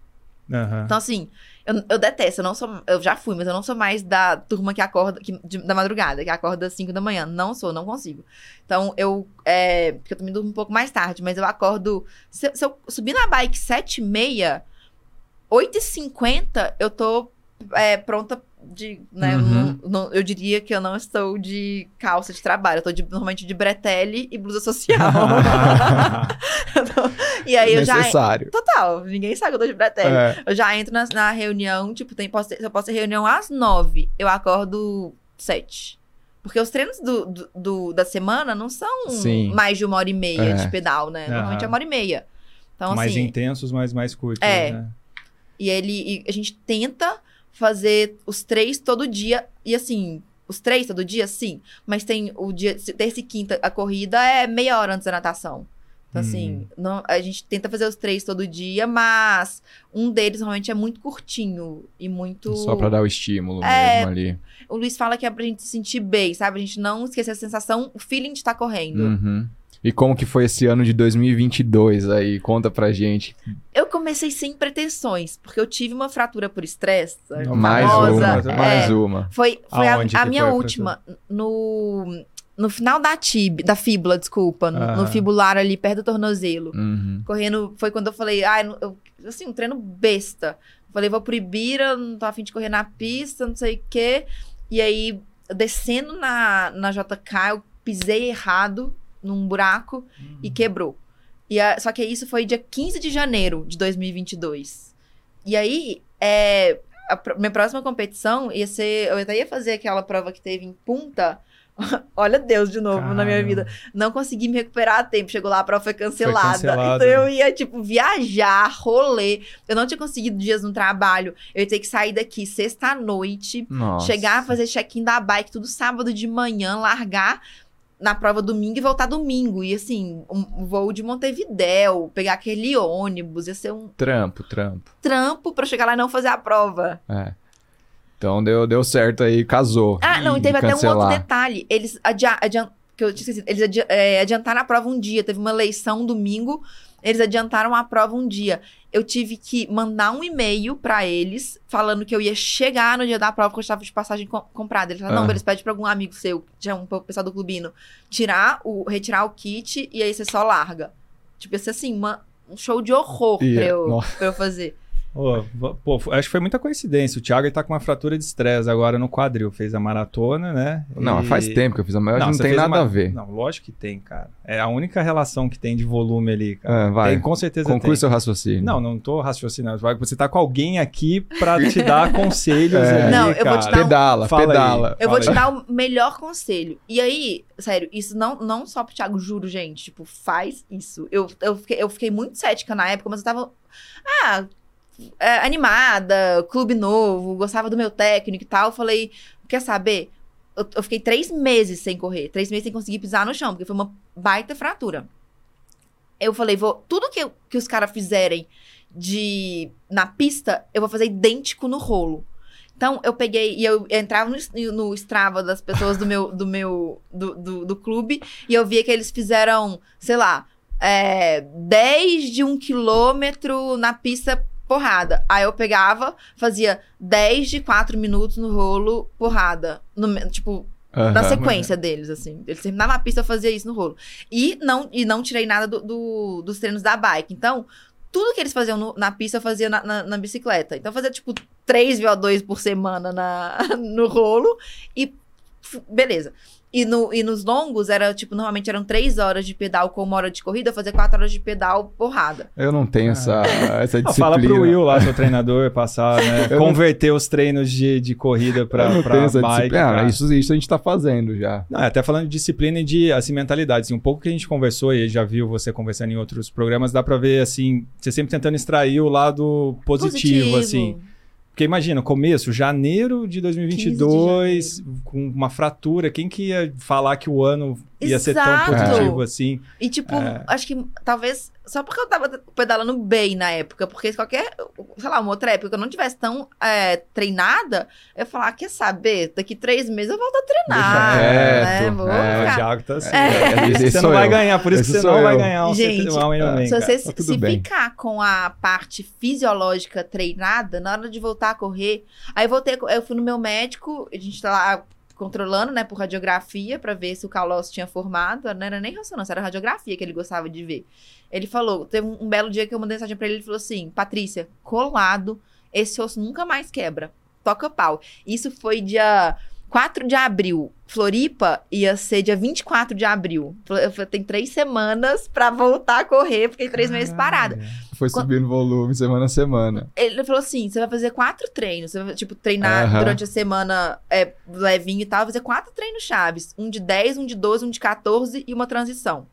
Aham. Então, assim, eu, eu detesto, eu não sou. Eu já fui, mas eu não sou mais da turma que acorda que- de- da madrugada, que acorda às 5 da manhã. Não sou, não consigo. Então, eu. É, porque eu também durmo um pouco mais tarde, mas eu acordo. Se, se eu subir na bike 7 e meia, 8 e 50 eu tô é, pronta de. Né, Uhum. não- não- eu diria que eu não estou de calça de trabalho. Eu tô de- normalmente de bretelle e blusa social. E aí eu já. Necessário. Total, ninguém sabe que eu tô de bretelle. É. Eu já entro na, na reunião, tipo, tem, posso ter, eu posso ter reunião às nove, eu acordo sete. Porque os treinos do, do- do- da semana não são Sim. mais de uma hora e meia É. de pedal, né? Normalmente é uma hora e meia. Então, mais assim, intensos, mas mais curtos. É. Né? e ele e a gente tenta fazer os três todo dia. E assim, os três todo dia, sim. Mas tem o dia, terça e quinta, a corrida é meia hora antes da natação. Então, assim, Hum. não- a gente tenta fazer os três todo dia, mas um deles normalmente é muito curtinho e muito. Só pra dar o estímulo É. mesmo ali. O Luiz fala que é pra gente se sentir bem, sabe? A gente não esquecer a sensação, o feeling de estar correndo. Uhum. E como que foi esse ano de 2022 aí? Conta pra gente. Eu comecei sem pretensões, porque eu tive uma fratura por estresse. Mais famosa. uma, É. mais uma. Foi, foi a, Aonde a minha foi a última. No, no final da tib, da fíbula, desculpa. No, Ah. no fibular ali, perto do tornozelo. Uhum. Correndo, foi quando eu falei, ah, eu- assim, um treino besta. Falei, vou pro Ibira, não tô afim de correr na pista, não sei o quê. E aí, descendo na, na JK, eu pisei errado num buraco e quebrou. E a- só que isso foi dia 15 de janeiro de 2022. E aí, é, a pr- minha próxima competição ia ser. Eu até ia fazer aquela prova que teve em Punta. Olha Deus de novo na minha Caramba. vida. Não consegui me recuperar a tempo. Chegou lá, a prova foi cancelada. cancelada. Então eu ia, tipo, viajar, rolê. Eu não tinha conseguido dias no trabalho. Eu ia ter que sair daqui sexta-noite. Chegar, fazer check-in da bike tudo sábado de manhã, largar na prova domingo e voltar domingo. E assim, um um voo de Montevidéu, pegar aquele ônibus, ia ser um Trampo, trampo. trampo pra chegar lá e não fazer a prova. É. Então deu, deu certo aí, casou. Ah, não, e teve até um cancelar. outro detalhe. Eles adia adian- que eu tinha esquecido, eles adi- é, adiantaram a prova um dia. Teve uma eleição domingo, eles adiantaram a prova um dia. Eu tive que mandar um e-mail pra eles falando que eu ia chegar no dia da prova porque eu estava de passagem com- comprada. Eles falaram, Ah. não, eles pedem pra algum amigo seu, que é um pessoal do clubino, tirar o, retirar o kit e aí você só larga. Tipo, ia ser assim, uma- um show de horror Ia, pra, eu, pra eu fazer. Pô, vo- pô, acho que foi muita coincidência. O Thiago ele tá com uma fratura de estresse agora no quadril. Fez a maratona, né? Não, E- faz tempo que eu fiz a maior, não, você tem nada uma- a ver. Não, lógico que tem, cara. É a única relação que tem de volume ali, cara. Ah, vai. Tem, com certeza Conclui tem. seu raciocínio. Não, não tô raciocinando. Vai- Você tá com alguém aqui pra te dar conselhos É. ali, Não, eu vou te cara. dar um- Pedala, Fala aí. pedala. Eu vou te Fala dar o melhor conselho. E aí, sério, isso não, não só pro Thiago, juro, gente. Tipo, faz isso. Eu, eu, fiquei, eu fiquei muito cética na época, mas eu tava. Ah, é, animada, clube novo, gostava do meu técnico e tal. Falei, quer saber? Eu, eu fiquei três meses sem correr, três meses sem conseguir pisar no chão, porque foi uma baita fratura. Eu falei, vou. Tudo que, que os caras fizerem de na pista, eu vou fazer idêntico no rolo. Então, eu peguei e eu entrava no, no Strava das pessoas do meu, do meu, do, do, do clube e eu via que eles fizeram, sei lá, é, 10 de um quilômetro na pista porrada. Aí eu pegava, fazia 10 de 4 minutos no rolo porrada. No tipo, na Aham. sequência deles, assim. Eles terminavam a pista, eu fazia isso no rolo. E não, e não tirei nada do, do- dos treinos da bike. Então, tudo que eles faziam no- na pista, eu fazia na, na- na bicicleta. Então, eu fazia, tipo, 3 VO2 por semana na, no rolo. E beleza. E, no, e nos longos, era, tipo, normalmente eram 3 horas de pedal com uma hora de corrida. Eu fazia 4 horas de pedal porrada. Eu não tenho essa, essa Não, disciplina. fala pro Will lá, seu treinador, passar, né? Eu não- converter os treinos de, de corrida pra, eu não pra tenho essa bike. disciplina. Ah, isso, isso a gente tá fazendo já. Não, até falando de disciplina e de assim, mentalidade. Assim, um pouco que a gente conversou e já viu você conversando em outros programas, dá pra ver assim, você sempre tentando extrair o lado positivo, assim. Porque imagina, começo, janeiro de 2022, com uma fratura, quem que ia falar que o ano ia ser tão Exato. positivo assim? E, tipo, É. acho que talvez. Só porque eu tava pedalando bem na época. Porque se qualquer. Sei lá, uma outra época que eu não tivesse tão é, treinada, eu ia falar: "Ah, quer saber? Daqui três meses eu volto a treinar. Deixa né? é, O ficar- Thiago tá assim. É. Que Esse você não vai eu. ganhar, por isso Esse que você não vai eu. ganhar um, Gente, Ironman, Se você Tá se bem. ficar com a parte fisiológica treinada, na hora de voltar a correr. Aí eu voltei, eu fui no meu médico, a gente tá lá controlando, né, por radiografia, pra ver se o calócito tinha formado. Não era nem ressonância, era radiografia que ele gostava de ver. Ele falou, teve um, belo dia que eu mandei mensagem pra ele, ele falou assim: Patrícia, colado, esse osso nunca mais quebra. Toca pau. Isso foi dia 4 de abril. Floripa ia ser dia 24 de abril. Eu falei, tem três semanas pra voltar a correr, fiquei três meses parada. Foi Quando- subindo volume semana a semana. Ele falou assim: você vai fazer quatro treinos. Você vai, tipo, treinar Aham. durante a semana é, levinho e tal. Vai fazer quatro treinos chaves: um de 10, um de 12, um de 14 e uma transição.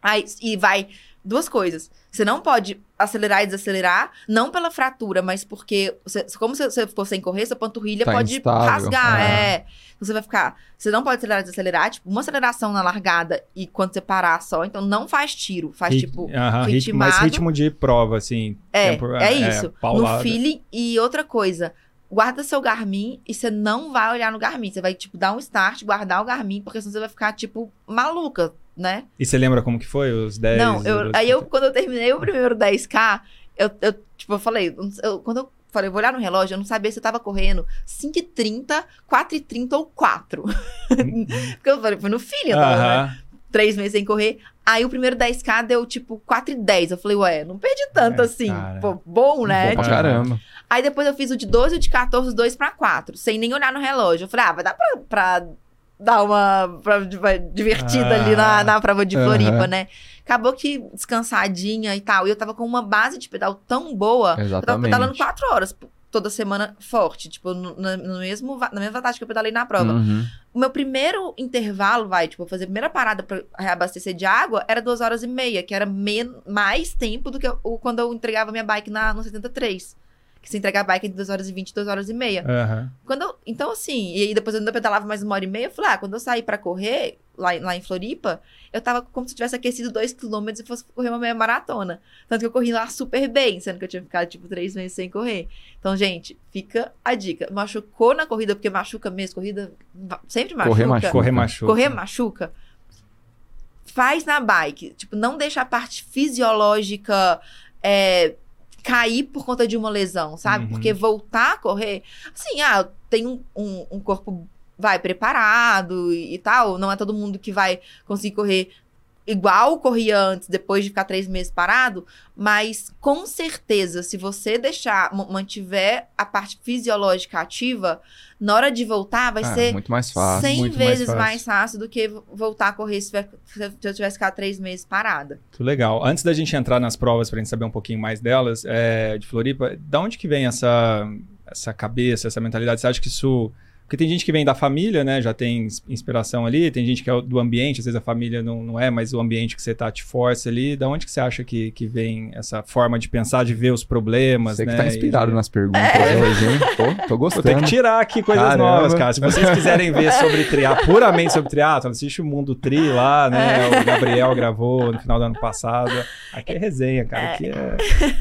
Aí, e vai. Duas coisas. Você não pode acelerar e desacelerar, não pela fratura, mas porque, você- como você você ficou sem correr, sua panturrilha Tá pode instável. rasgar. Ah. É. Você vai ficar. Você não pode acelerar e desacelerar, tipo, uma aceleração na largada e quando você parar só. Então não faz tiro. Faz, Rit- tipo, Aham, rit- ritmado. mais ritmo de prova, assim. é, tempo- é isso. no paulada. feeling. E outra coisa, guarda seu Garmin e você não vai olhar no Garmin. Você vai, tipo, dar um start, guardar o Garmin, porque senão você vai ficar, tipo, maluca, né? E você lembra como que foi? Os 10? não, eu- os- aí eu, quando eu terminei o primeiro 10K, eu, eu, tipo, eu falei, eu- quando eu falei, eu vou olhar no relógio, eu não sabia se eu tava correndo 5h30, 4h30 ou 4. porque eu falei, foi no feeling, eu tava, né? Aham. Três meses sem correr. Aí o primeiro 10K deu, tipo, 4h10. Eu falei, ué, não perdi tanto É, assim. cara. Pô, bom, né? Bom Tipo, caramba. Aí depois eu fiz o de 12 e o de 14, os dois pra 4, sem nem olhar no relógio. Eu falei, ah, vai dar pra, pra dar uma prova divertida Ah. ali na, na prova de. Floripa, né? Acabou que descansadinha e tal. E eu tava com uma base de pedal tão boa. Eu tava Exatamente. pedalando 4 horas toda semana forte. Tipo, no, na- no mesmo, na mesma vantagem que eu pedalei na prova. Uhum. O meu primeiro intervalo, vai, tipo, fazer a primeira parada pra reabastecer de água era duas horas e meia, que era mais tempo do que eu- quando eu entregava minha bike na, no 73. Que se entregar a bike entre 2 horas e 20 e 2 horas e meia. Aham. Quando eu- então, assim, e aí depois eu ainda pedalava mais uma hora e meia, eu falei, ah, quando eu saí pra correr, lá, em- lá em Floripa, eu tava como se eu tivesse aquecido 2 quilômetros e fosse correr uma meia maratona. Tanto que eu corri lá super bem, sendo que eu tinha ficado, tipo, três meses sem correr. Então, gente, fica a dica. Machucou na corrida, porque machuca mesmo, corrida sempre machuca. Correr machuca. Correr machuca. Correr machuca. Faz na bike. Tipo, não deixa a parte fisiológica é, cair por conta de uma lesão, sabe? Uhum. Porque voltar a correr. Assim, ah, tenho um, um, um corpo, vai, preparado e, e tal. Não é todo mundo que vai conseguir correr igual corria antes, depois de ficar três meses parado. Mas, com certeza, se você deixar, ma- mantiver a parte fisiológica ativa, na hora de voltar, vai Ah, ser muito mais fácil. 100 muito mais vezes fácil. mais fácil. do que voltar a correr se, tiver- se eu tivesse ficado três meses parada. Muito legal. Antes da gente entrar nas provas, pra gente saber um pouquinho mais delas, é, de Floripa, da onde que vem essa, essa cabeça, essa mentalidade? Você acha que isso. Porque tem gente que vem da família, né? Já tem ins- inspiração ali, tem gente que é do ambiente, às vezes a família não, não é, mas o ambiente que você tá te força ali. Da onde que você acha que, que vem essa forma de pensar, de ver os problemas, Você né? que tá E inspirado de- nas perguntas É. hoje, hein? Tô Vou gostando. ter que tirar aqui coisas Caramba. novas, cara. Se vocês quiserem ver sobre triatlo, puramente sobre triatlo, assiste o Mundo Tri lá, né? O Gabriel gravou no final do ano passado. Aqui é resenha, cara. Aqui é...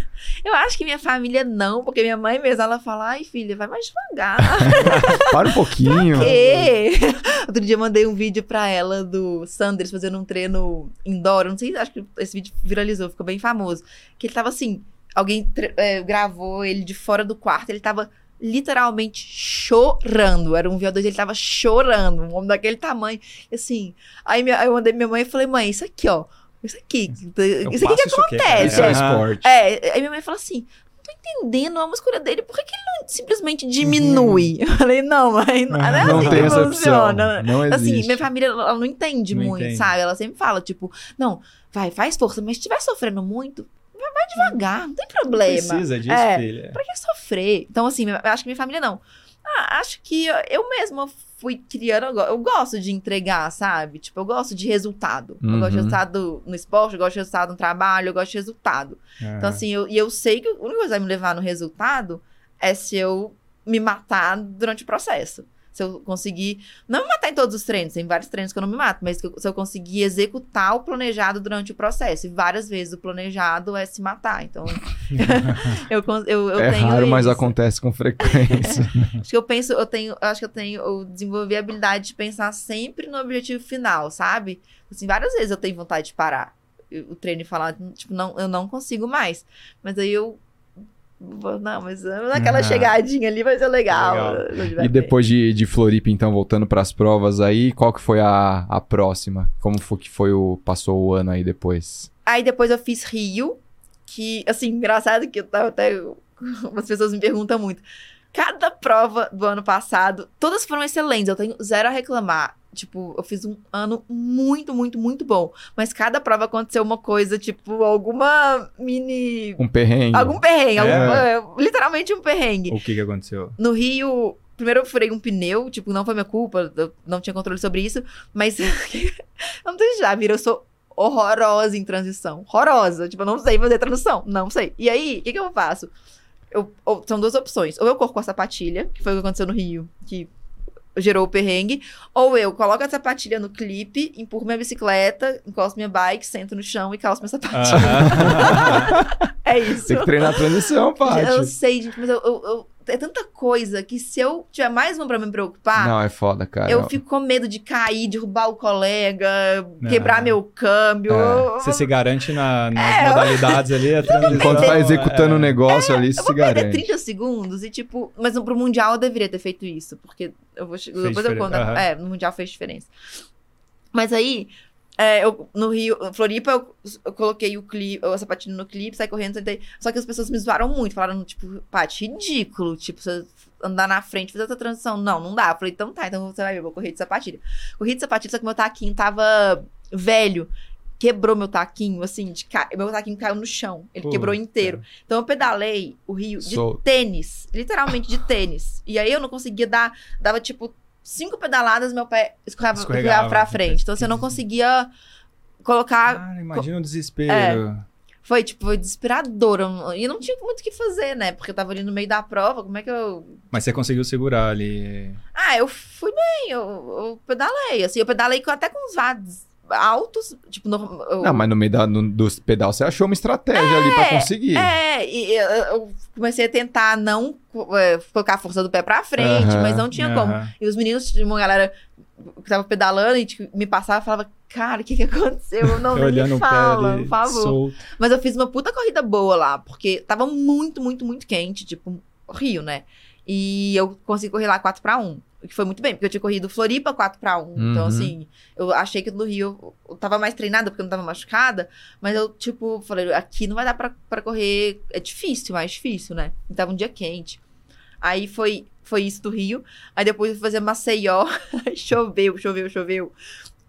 Eu acho que minha família não, porque minha mãe mesmo, ela fala, ai filha, vai mais devagar. Para um pouquinho. quê? Outro dia eu mandei um vídeo pra ela do Sanders fazendo um treino indoor. Não sei, acho que esse vídeo viralizou, ficou bem famoso. Que ele tava assim, alguém é, gravou ele de fora do quarto, ele tava literalmente chorando. Era um VO2, ele tava chorando, um homem daquele tamanho. Assim, aí, eu mandei pra minha mãe e falei, mãe, isso aqui, ó. Isso aqui. Eu Isso aqui que acontece. Isso é é. esporte. É, aí minha mãe falou assim: não tô entendendo a musculatura dele, por que, que ele não simplesmente diminui? Eu falei, não, mãe, não é Não assim tem que essa opção. funciona. Não Assim, minha família, ela não entende Não muito, entende. sabe? Ela sempre fala, tipo, não, vai, faz força, mas se estiver sofrendo muito, vai, devagar, não tem problema. Precisa disso, É. filha. Pra que sofrer? Então, assim, eu acho que minha família não. Ah, acho que eu- eu mesma fui criando. Eu go- eu gosto de entregar, sabe? Tipo, eu gosto de resultado. Eu gosto de Uhum. resultado no esporte, eu gosto de resultado no trabalho, eu gosto de resultado. Então, assim, eu, e eu sei que a única coisa que vai me levar no resultado é se eu me matar durante o processo. Se eu conseguir. Não me matar em todos os treinos, tem vários treinos que eu não me mato, mas eu- se eu conseguir executar o planejado durante o processo. E várias vezes o planejado é se matar. Então, eu, eu, eu é tenho. raro, mas isso. acontece com frequência. Acho que eu penso, eu tenho, acho que eu tenho, eu desenvolvi a habilidade de pensar sempre no objetivo final, sabe? Assim, várias vezes eu tenho vontade de parar o treino e falar, tipo, não, eu não consigo mais. Mas aí eu não, mas naquela Ah. chegadinha ali vai ser legal. Legal. E depois de, de Floripa, então, voltando pras provas aí, qual que foi a, a próxima? Como foi que foi o. Passou o ano aí depois? Aí depois eu fiz Rio, que, assim, engraçado que eu tava até. As pessoas me perguntam muito. Cada prova do ano passado, todas foram excelentes. Eu tenho zero a reclamar. Tipo, eu fiz um ano muito, muito, muito bom. Mas cada prova aconteceu uma coisa, tipo, alguma mini. Um perrengue. Algum perrengue. É. algum- é, literalmente um perrengue. O que que aconteceu? No Rio, primeiro eu furei um pneu, tipo, não foi minha culpa, eu não tinha controle sobre isso, mas eu não sei se já viram, eu sou horrorosa em transição. Horrorosa. Tipo, eu não sei fazer transição. Não sei. E aí, o que, que eu faço? Eu, ou- são duas opções. Ou eu corro com a sapatilha, que foi o que aconteceu no Rio, que gerou o perrengue, ou eu coloco a sapatilha no clipe, empurro minha bicicleta, encosto minha bike, sento no chão e calço minha sapatilha. É isso. Tem que treinar a transição, Eu Paty. sei, gente, mas eu, eu- eu- é tanta coisa que se eu tiver mais uma pra me preocupar, Não, é foda, cara. eu fico com medo de cair, derrubar o colega, Não. quebrar meu câmbio. É, Você se garante na- nas É, eu- modalidades ali, a transição. Enquanto tá executando o é, negócio ali, Eu se vou perder garante. 30 segundos e, tipo, mas pro Mundial eu deveria ter feito isso, porque eu vou. Fez Depois eu diferença, conto. aham. É, no Mundial fez diferença. Mas aí, é, eu, no Rio, Floripa, eu, eu coloquei o clipe, a sapatilha no clipe, saí correndo, tentei. Só que as pessoas me zoaram muito, falaram, tipo, Paty, ridículo. Tipo, você andar na frente, fazer essa transição. Não, não dá. Eu falei, então tá, então você vai ver, eu vou correr de sapatilha. Corri de sapatilha, só que meu taquinho tava velho. Quebrou meu taquinho, assim, de ca... meu taquinho caiu no chão. Ele quebrou inteiro. Então eu pedalei o Rio de Solto. tênis, literalmente de tênis. E aí eu não conseguia dar, dava tipo cinco pedaladas, meu pé escorregava, Escorregava. pra frente. Então assim, eu não conseguia colocar. Cara, imagina o desespero. Foi tipo, foi desesperador. E não tinha muito o que fazer, né? Porque eu tava ali no meio da prova. Como é que eu. Mas você conseguiu segurar ali. Ah, eu fui bem, eu, eu pedalei. Assim, eu pedalei até com os vados altos. Tipo, no, eu- Não, mas no meio da, no, dos pedal você achou uma estratégia ali pra conseguir. É, e eu, comecei a tentar não é, colocar a força do pé pra frente, mas não tinha como. E os meninos, tinha uma galera que tava pedalando e tipo, me passava e falava, cara, o que que aconteceu? Eu não Olhando me fala, por favor. solto. Mas eu fiz uma puta corrida boa lá, porque tava muito, muito, muito quente, tipo, Rio, né? E eu consegui correr lá 4 pra 1 o que foi muito bem, porque eu tinha corrido Floripa 4 pra 1 Então, Uhum. assim, eu achei que no Rio eu- tava mais treinada porque eu não tava machucada, mas eu, tipo, falei, aqui não vai dar pra, pra correr, é difícil, mais difícil, né? E tava um dia quente. Aí foi, foi isso do Rio. Aí depois eu fui fazer Maceió, aí choveu, choveu, choveu.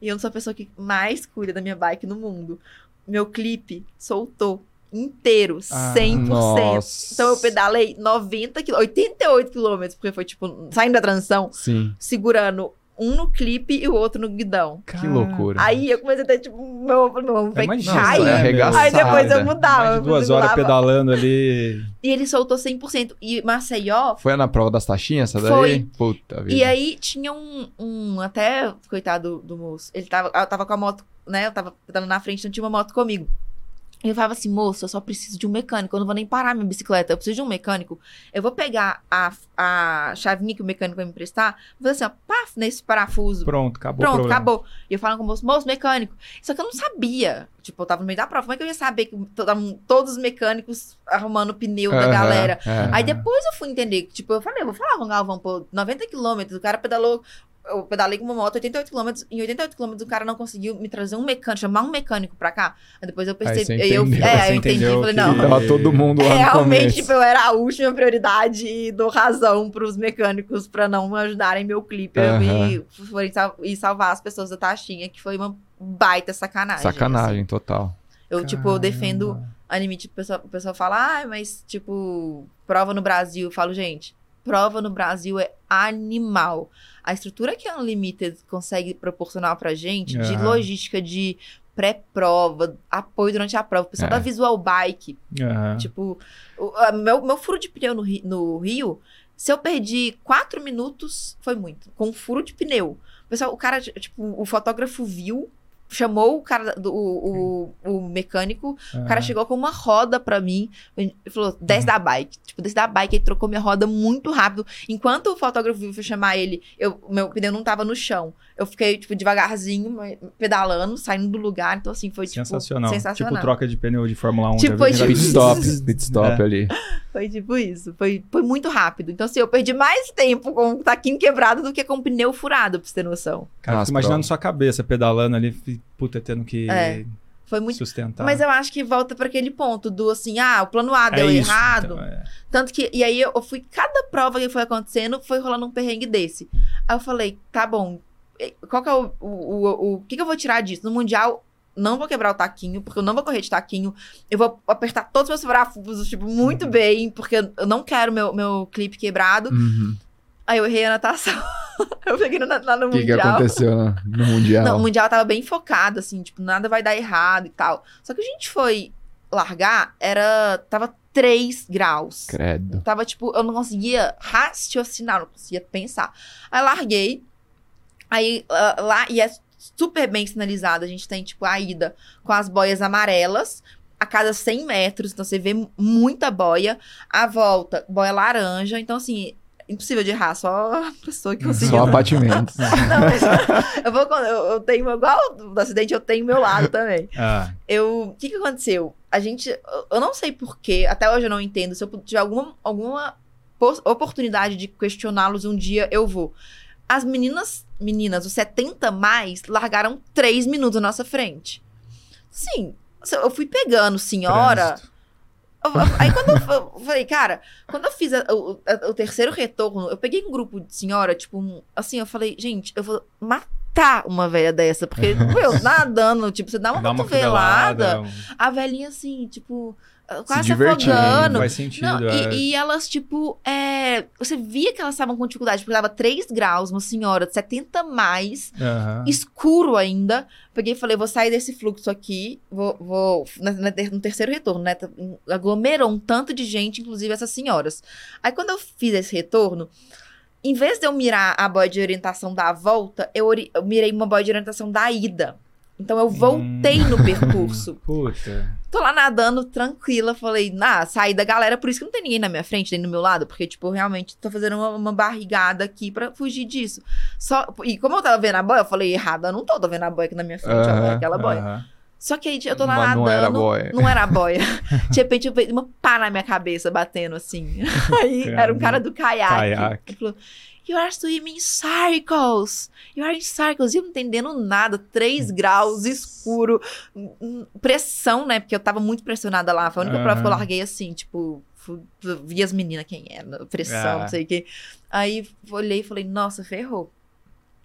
E eu não sou a pessoa que mais cuida da minha bike no mundo. Meu clipe soltou inteiro, Ah, 100%. Nossa. Então eu pedalei 90 km, 88 quilômetros, porque foi tipo, saindo da transição, Sim. segurando um no clipe e o outro no guidão. Que loucura. Aí eu comecei a ter, tipo, meu, meu Imagina, cair. é. Aí depois eu mudava. Mais de duas horas pedalando ali. E ele soltou 100%. E Maceió, Foi na prova das taxinhas essa daí? Foi. Puta vida. E aí tinha um, um até, coitado do, do moço, ele tava, eu tava com a moto, né, eu tava pedalando na frente, então tinha uma moto comigo. E eu falava assim, moço, eu só preciso de um mecânico, eu não vou nem parar minha bicicleta, eu preciso de um mecânico. Eu vou pegar a, a chavinha que o mecânico vai me emprestar, vou fazer assim, ó, paf, nesse parafuso. Pronto, acabou Pronto, acabou. E eu falando com o moço, moço, mecânico. Só que eu não sabia. Tipo, eu tava no meio da prova. Como é que eu ia saber que estavam todos os mecânicos arrumando o pneu da Aham, galera? é. Aí depois eu fui entender tipo, eu falei, eu vou falar com o Galvão, pô, 90 quilômetros, o cara pedalou. Eu pedalei com uma moto 88 quilômetros. Em 88 quilômetros, o cara não conseguiu me trazer um mecânico, chamar um mecânico pra cá. Aí depois eu percebi. aí eu, entendeu. é, eu entendi. Eu falei, não. Tava todo mundo lá Realmente, tipo, eu era a última prioridade e dou razão pros mecânicos pra não ajudarem meu clipe me forem sal- e salvar as pessoas da taxinha, que foi uma baita sacanagem. Sacanagem, total. assim. Eu, tipo, eu defendo a limite. O pessoal, o pessoal fala, ah, mas, tipo, prova no Brasil. Eu falo, gente, prova no Brasil é animal. A estrutura que a Unlimited consegue proporcionar pra gente, de logística, de pré-prova, apoio durante a prova, o pessoal É. da Visual Bike, Aham. Tipo, o- a- meu, meu furo de pneu no, no Rio, se eu perdi quatro minutos, foi muito. Com um furo de pneu. O pessoal, o cara, tipo, o fotógrafo viu, chamou o cara, do, o, o, o mecânico, o cara Aham. chegou com uma roda pra mim e falou, desce da bike. Tipo, desce da bike, ele trocou minha roda muito rápido. Enquanto o fotógrafo viu, foi chamar ele, eu, meu pneu não tava no chão. Eu fiquei, tipo, devagarzinho, pedalando, saindo do lugar. Então, assim, foi, tipo, sensacional. sensacional. Tipo troca de pneu de Fórmula 1. Tipo, foi viu? Pit stop, pit stop É. ali. Foi tipo isso. Foi, foi muito rápido. Então, assim, eu perdi mais tempo com o taquinho quebrado do que com o pneu furado, pra você ter noção. Cara, fico imaginando sua cabeça pedalando ali, puta, tendo que. É. Foi muito. sustentar. Mas eu acho que volta pra aquele ponto do assim, ah, o plano A É deu isso, errado. então, é. Tanto que. E aí eu fui. Cada prova que foi acontecendo foi rolando um perrengue desse. Aí eu falei, tá bom. Eh, Qual que é o. O, o, o que, que eu vou tirar disso? No Mundial, não vou quebrar o taquinho, porque eu não vou correr de taquinho. Eu vou apertar todos os meus parafusos, tipo, muito bem, porque eu não quero meu, meu clipe quebrado. Uhum. Aí eu errei a natação. eu peguei no, lá no O que, que Mundial. aconteceu no, no Mundial? Não, o Mundial tava bem focado, assim, tipo, nada vai dar errado e tal. Só que a gente foi largar, era. Tava 3 graus. Credo. Tava, tipo, eu não conseguia raciocinar, não conseguia pensar. Aí larguei. Aí ah, lá, e é super bem sinalizado. A gente tem, tipo, a ida com as boias amarelas a cada 100 metros. Então você vê muita boia. A volta, boia laranja. Então, assim, impossível de errar. Só a pessoa que conseguiu. Só abatimentos. Não, mas eu, vou, eu, eu tenho, igual do acidente, eu tenho meu lado também. Ah, Eu, o que que aconteceu? A gente, eu- eu não sei porquê, até hoje eu não entendo. Se eu tiver alguma, alguma oportunidade de questioná-los um dia, eu vou. As meninas, meninas, os 70 mais, largaram 3 minutos na nossa frente. Sim, eu fui pegando senhora. trânsito. Aí quando eu, eu falei, cara, quando eu fiz a- o, a- o terceiro retorno, eu peguei um grupo de senhora, tipo, um- assim, eu falei, gente, eu vou matar uma velha dessa, porque, meu, nadando, tipo, você dá uma Dá cotovelada, um- a velhinha assim, tipo, quase se afogando. faz sentido. Não, é. e, e elas, tipo, é, você via que elas estavam com dificuldade, porque tava 3 graus, uma senhora de 70 mais, Aham. escuro ainda. Peguei e falei, vou sair desse fluxo aqui, vou, vou na- na ter- no terceiro retorno, né? Tá- Aglomerou um tanto de gente, inclusive essas senhoras. Aí quando eu fiz esse retorno, em vez de eu mirar a boia de orientação da volta, eu, ori- eu mirei uma boia de orientação da ida. Então eu voltei no percurso. Puta. Tô lá nadando, tranquila. Falei, ah, saí da galera, por isso que não tem ninguém na minha frente, nem no meu lado, porque, tipo, eu realmente tô fazendo uma, uma barrigada aqui pra fugir disso. Só, e como eu tava vendo a boia, eu falei, errada, eu não tô, tô vendo a boia aqui na minha frente, ó, Aham, aquela boia. Aham. Só que aí eu tô lá Mas nadando. não era boia. Não era a boia. De repente eu vejo uma pá na minha cabeça batendo assim. Aí era um cara do caiaque. Caiaque. Ele falou: You are swimming in circles. You are in circles. E eu não entendendo nada. 3 graus, escuro. Pressão, né? Porque eu tava muito pressionada lá. Foi a única prova que eu larguei assim, tipo. Vi as meninas quem era, pressão, Ah. não sei o quê. Aí olhei e falei, nossa, ferrou.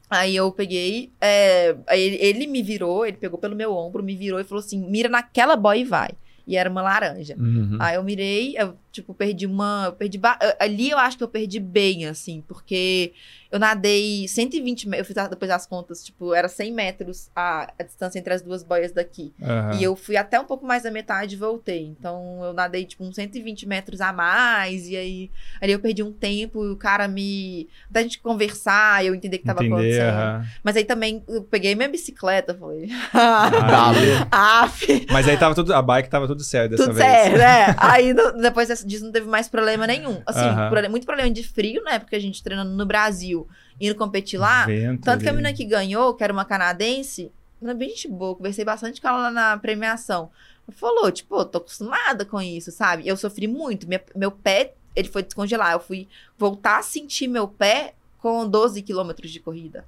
Aí eu peguei, é, ele, ele me virou, ele pegou pelo meu ombro, me virou e falou assim: mira naquela boia e vai. E era uma laranja. Uhum. Aí eu mirei, eu, tipo, perdi uma. eu Perdi ali eu acho que eu perdi bem, assim, porque eu nadei 120 metros. Eu fiz depois as contas, tipo, era 100 metros a, a distância entre as duas boias daqui. Aham. E eu fui até um pouco mais da metade e voltei. Então eu nadei, tipo, uns 120 metros a mais. E aí ali eu perdi um tempo e o cara me. Até a gente conversar, eu entender o que tava Entender, acontecendo. aham. Mas aí também eu peguei minha bicicleta, falei. Aí- Aff, Mas aí tava tudo. A bike tava tudo certo dessa tudo vez. certo, né? Aí no- depois dessa- disso não teve mais problema nenhum. Assim, prole- muito problema de frio, né? Porque a gente treinando no Brasil, indo competir lá. Vento Tanto que a ali. menina que ganhou, que era uma canadense, ela é bem gente boa, conversei bastante com ela lá na premiação. Ela falou, tipo, "Pô, tô acostumada com isso, sabe? Eu sofri muito. Minha- meu pé, ele foi descongelar. Eu fui voltar a sentir meu pé com 12 quilômetros de corrida.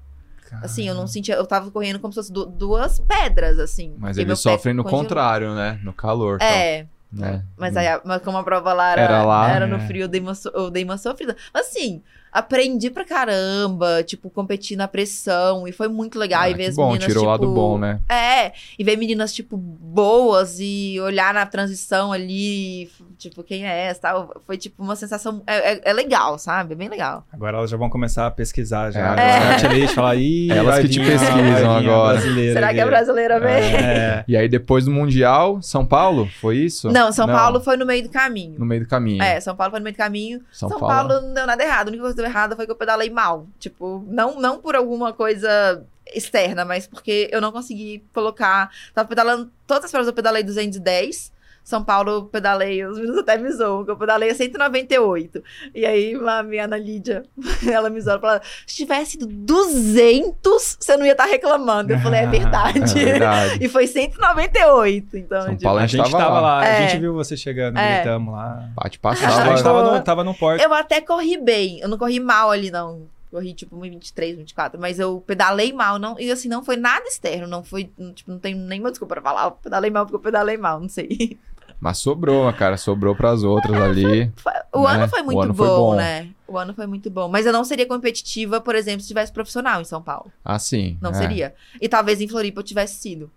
Assim, eu não sentia, eu tava correndo como se fosse du- duas pedras, assim. Mas eles sofrem no congelou. contrário, né? No calor. tal, É, né? mas aí, a- mas como a prova lá era, Era lá, era no é. frio, eu dei, uma, eu dei uma sofrida. Mas assim, aprendi pra caramba, tipo, competir na pressão, e foi muito legal. Ah, e ver que as bom, meninas, tirou o lado tipo, bom, né? É, e ver meninas, tipo, boas e olhar na transição ali, tipo, quem é essa, tal. Foi, tipo, uma sensação, é, é- é legal, sabe? É bem legal. Agora elas já vão começar a pesquisar já. É. É. Checklist, falar, Ih, Elas que te pesquisam agora. Será que é brasileira mesmo? É. E aí depois do Mundial, São Paulo? Foi isso? Não, São Paulo foi no meio do caminho. No meio do caminho. É, São Paulo foi no meio do caminho. São, São, Paulo. Paulo... não deu nada errado. A única coisa errado foi que eu pedalei mal. Tipo, não, não por alguma coisa externa, mas porque eu não consegui colocar. Tava pedalando. Todas as provas eu pedalei 210. São Paulo eu pedalei, os meninos até me zoam, que eu pedalei a 198. E aí a minha Ana Lídia, ela me zoou, ela falou, se tivesse sido 200, você não ia estar reclamando. Eu falei, é É verdade. verdade. e foi 198, então... São Paulo A gente tava lá, É. a gente viu você chegando, É. gritamos lá. Bate A passava. gente tava no, tava no porto. Eu até corri bem. Eu não corri mal ali, não. Corri, tipo, 1,23, 24. Mas eu pedalei mal. Não, e assim, não foi nada externo. Não foi, tipo, não tenho nenhuma desculpa pra falar. Eu pedalei mal porque eu pedalei mal, não sei. Mas sobrou, cara. Sobrou pras outras ali. Foi- O Né? ano foi muito ano foi bom, bom. né? O ano foi muito bom. Mas eu não seria competitiva, por exemplo, se tivesse profissional em São Paulo. Assim. Não é. seria. E talvez em Floripa eu tivesse sido.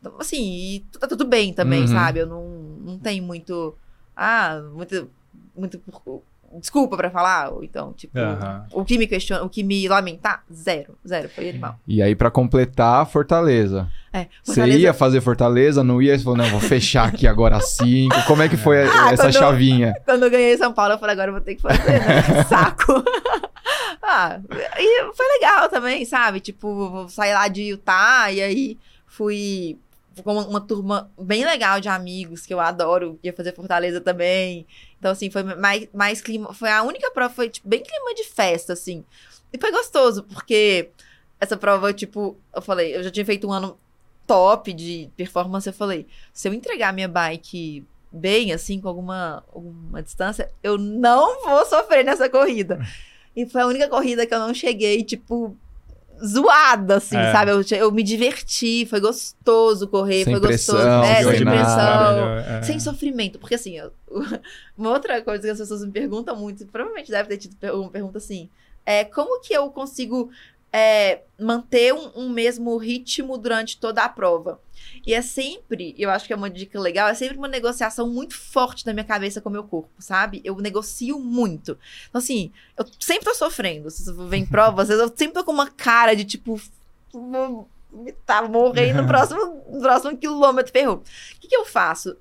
Então, assim, e tá tudo bem também, Uhum. sabe? Eu não, não tenho muito. Ah, muito. muito desculpa pra falar. Ou então, tipo, Aham. o que me questiona, o que me lamentar, zero. Zero. Foi animal. E aí, pra completar, Fortaleza. É. Você Fortaleza- ia fazer Fortaleza, não ia? Você falou, não, vou fechar aqui agora cinco. Como é que foi Ah, essa quando- chavinha? Quando eu ganhei São Paulo, eu falei, agora eu vou ter que fazer, né? Que saco. ah, e foi legal também, sabe? Tipo, saí lá de Utah e aí fui com uma, uma turma bem legal de amigos que eu adoro, ia fazer Fortaleza também. Então, assim, foi mais, mais clima. Foi a única prova, foi tipo, bem clima de festa, assim. E foi gostoso, porque essa prova, tipo, eu falei, eu já tinha feito um ano top de performance, eu falei, se eu entregar minha bike bem, assim, com alguma, alguma distância, eu não vou sofrer nessa corrida. E foi a única corrida que eu não cheguei, tipo, zoada, assim, É. sabe? Eu, eu me diverti, foi gostoso correr, Sem foi pressão, gostoso. É, sem pressão. É. Sem sofrimento, porque assim, eu- uma outra coisa que as pessoas me perguntam muito, provavelmente deve ter tido uma pergunta assim, é como que eu consigo é, manter um, um mesmo ritmo durante toda a prova? E é sempre, eu acho que é uma dica legal, é sempre uma negociação muito forte na minha cabeça com o meu corpo, sabe? Eu negocio muito. Então, assim, eu sempre tô sofrendo. Se vem prova, às vezes eu sempre tô com uma cara de tipo. vou- Tá morrendo no próximo, no próximo quilômetro, ferrou. O que, que eu faço?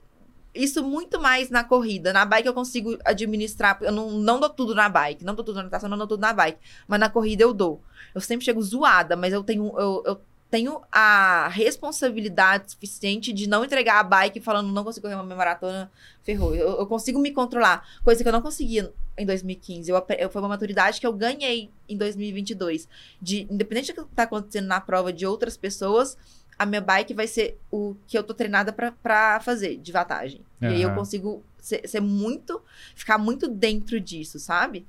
Isso muito mais na corrida. Na bike eu consigo administrar. Eu não, não dou tudo na bike. Não dou tudo na natação, não dou tudo na bike. Mas na corrida eu dou. Eu sempre chego zoada, mas eu tenho. Eu, eu tenho a responsabilidade suficiente de não entregar a bike falando não consigo correr uma maratona, ferrou. Eu, eu consigo me controlar. Coisa que eu não conseguia em 2015. Eu, eu, foi uma maturidade que eu ganhei em 2022. De, independente do que tá acontecendo na prova de outras pessoas, a minha bike vai ser o que eu tô treinada pra, pra fazer, de vantagem. E aí eu consigo ser, ser muito, ficar muito dentro disso, sabe?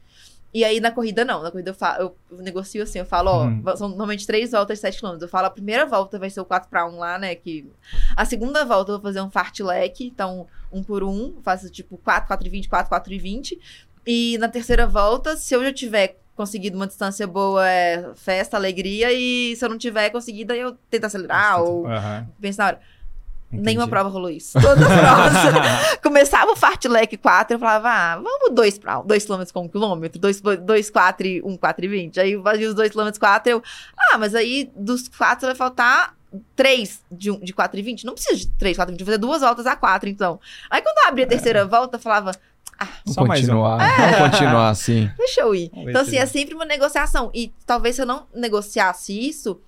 E aí na corrida não, na corrida eu, falo, eu negocio assim, eu falo, ó, Hum. são normalmente três voltas de 7 km. Eu falo, a primeira volta vai ser o 4 para 1 lá, né, que a segunda volta eu vou fazer um fartlek, então um por um, faço tipo 4, 4 e 20, 4, 4 e 20. E na terceira volta, se eu já tiver conseguido uma distância boa, é festa, alegria, e se eu não tiver conseguido, aí eu tento acelerar ou Aham. penso na hora. Entendi. Nenhuma prova rolou isso. Todas as provas. Começava o fartlek 4, eu falava, ah, vamos 2 para 2 km com 1 km, 2, 2 4 e 1, 4 e 20. Aí eu fazia os 2 km 4, eu, ah, mas aí dos 4 vai faltar 3 de, um, de 4 e 20. Não precisa de 3, 4 e 20, vou fazer duas voltas a 4, então. Aí quando eu abri a terceira volta, eu falava, Vamos Só mais um. continuar. Vamos continuar assim. deixa eu ir. Então, se assim, é sempre uma negociação. E talvez se eu não negociasse isso,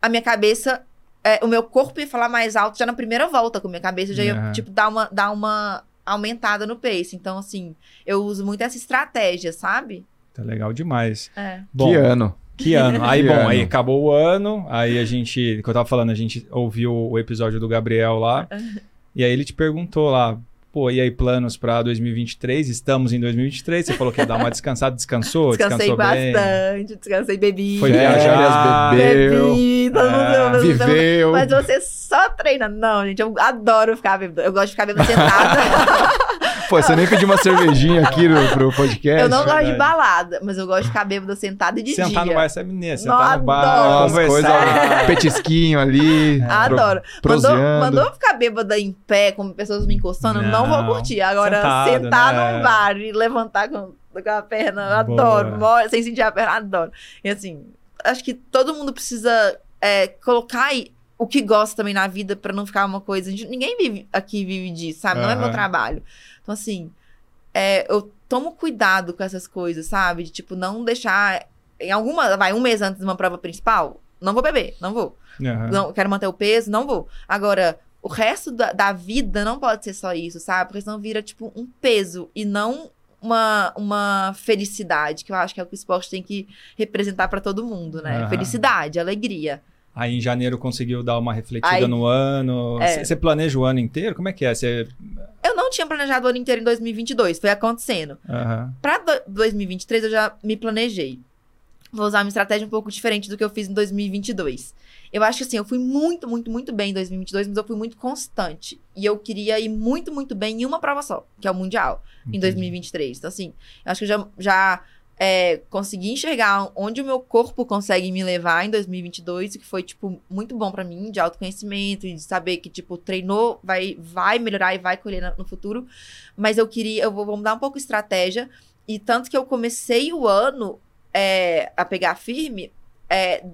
a minha cabeça, é, o meu corpo ia falar mais alto já na primeira volta, com a minha cabeça já ia, Aham. tipo, dar uma, dar uma aumentada no pace. Então, assim, eu uso muito essa estratégia, sabe? Tá legal demais. É. Bom, que ano. Que ano. Aí, Que bom, ano. aí acabou o ano, aí a gente, que eu tava falando, a gente ouviu o episódio do Gabriel lá, e aí ele te perguntou lá, pô, e aí planos pra 2023? Estamos em 2023, você falou que ia dar uma descansada, descansou? Descansei descansou bem? bastante, descansei, bebi. Foi viajar. bebeu, Bebi, todo mundo- É, todo mundo- viveu. Mas você só treina. Não, gente, eu adoro ficar bêbada. Eu gosto de ficar bêbada sentada. Pô, você nem pediu uma cervejinha aqui no, pro podcast? eu não gosto de balada, mas eu gosto de ficar bêbada sentada e de Sentar dia. no bar, essa menina, Não, sentar no bar, adoro. Umas coisas, conversar. petisquinho ali. pro- Adoro. Mandou, proseando. mandou ficar bêbada em pé, com pessoas me encostando, não Não. vou curtir. Agora, Sentado, sentar né? num bar e levantar com, com a perna, eu Boa. adoro. Mo- Sem sentir a perna, adoro. E assim, acho que todo mundo precisa é, colocar aí o que gosta também na vida pra não ficar uma coisa. gente- ninguém vive aqui vive disso, sabe? Não é meu trabalho. Então, assim, é, eu tomo cuidado com essas coisas, sabe? De tipo, não deixar. Em alguma. Vai, um mês antes de uma prova principal, não vou beber, não vou. Aham. Não, quero manter o peso, não vou. Agora, o resto da, da vida não pode ser só isso, sabe? Porque senão vira, tipo, um peso e não uma, uma felicidade, que eu acho que é o que o esporte tem que representar pra todo mundo, né? Aham. Felicidade, alegria. Aí em janeiro conseguiu dar uma refletida Aí- no ano. É. Você planeja o ano inteiro? Como é que é? Você... Tinha planejado o ano inteiro em 2022, foi acontecendo. Pra do- 2023 eu já me planejei. vou usar uma estratégia um pouco diferente do que eu fiz em 2022. Eu acho que assim, eu fui muito, muito, muito bem em 2022, mas eu fui muito constante. E eu queria ir muito, muito bem em uma prova só, que é o Mundial, Entendi. em 2023. Então, assim, eu acho que eu já, já é, consegui enxergar onde o meu corpo consegue me levar em 2022, que foi, tipo, muito bom pra mim, de autoconhecimento, e de saber que, tipo, treinou, vai, vai melhorar e vai colher no futuro. Mas eu queria, eu vou, vou mudar um pouco a estratégia. E tanto que eu comecei o ano é, a pegar firme, é,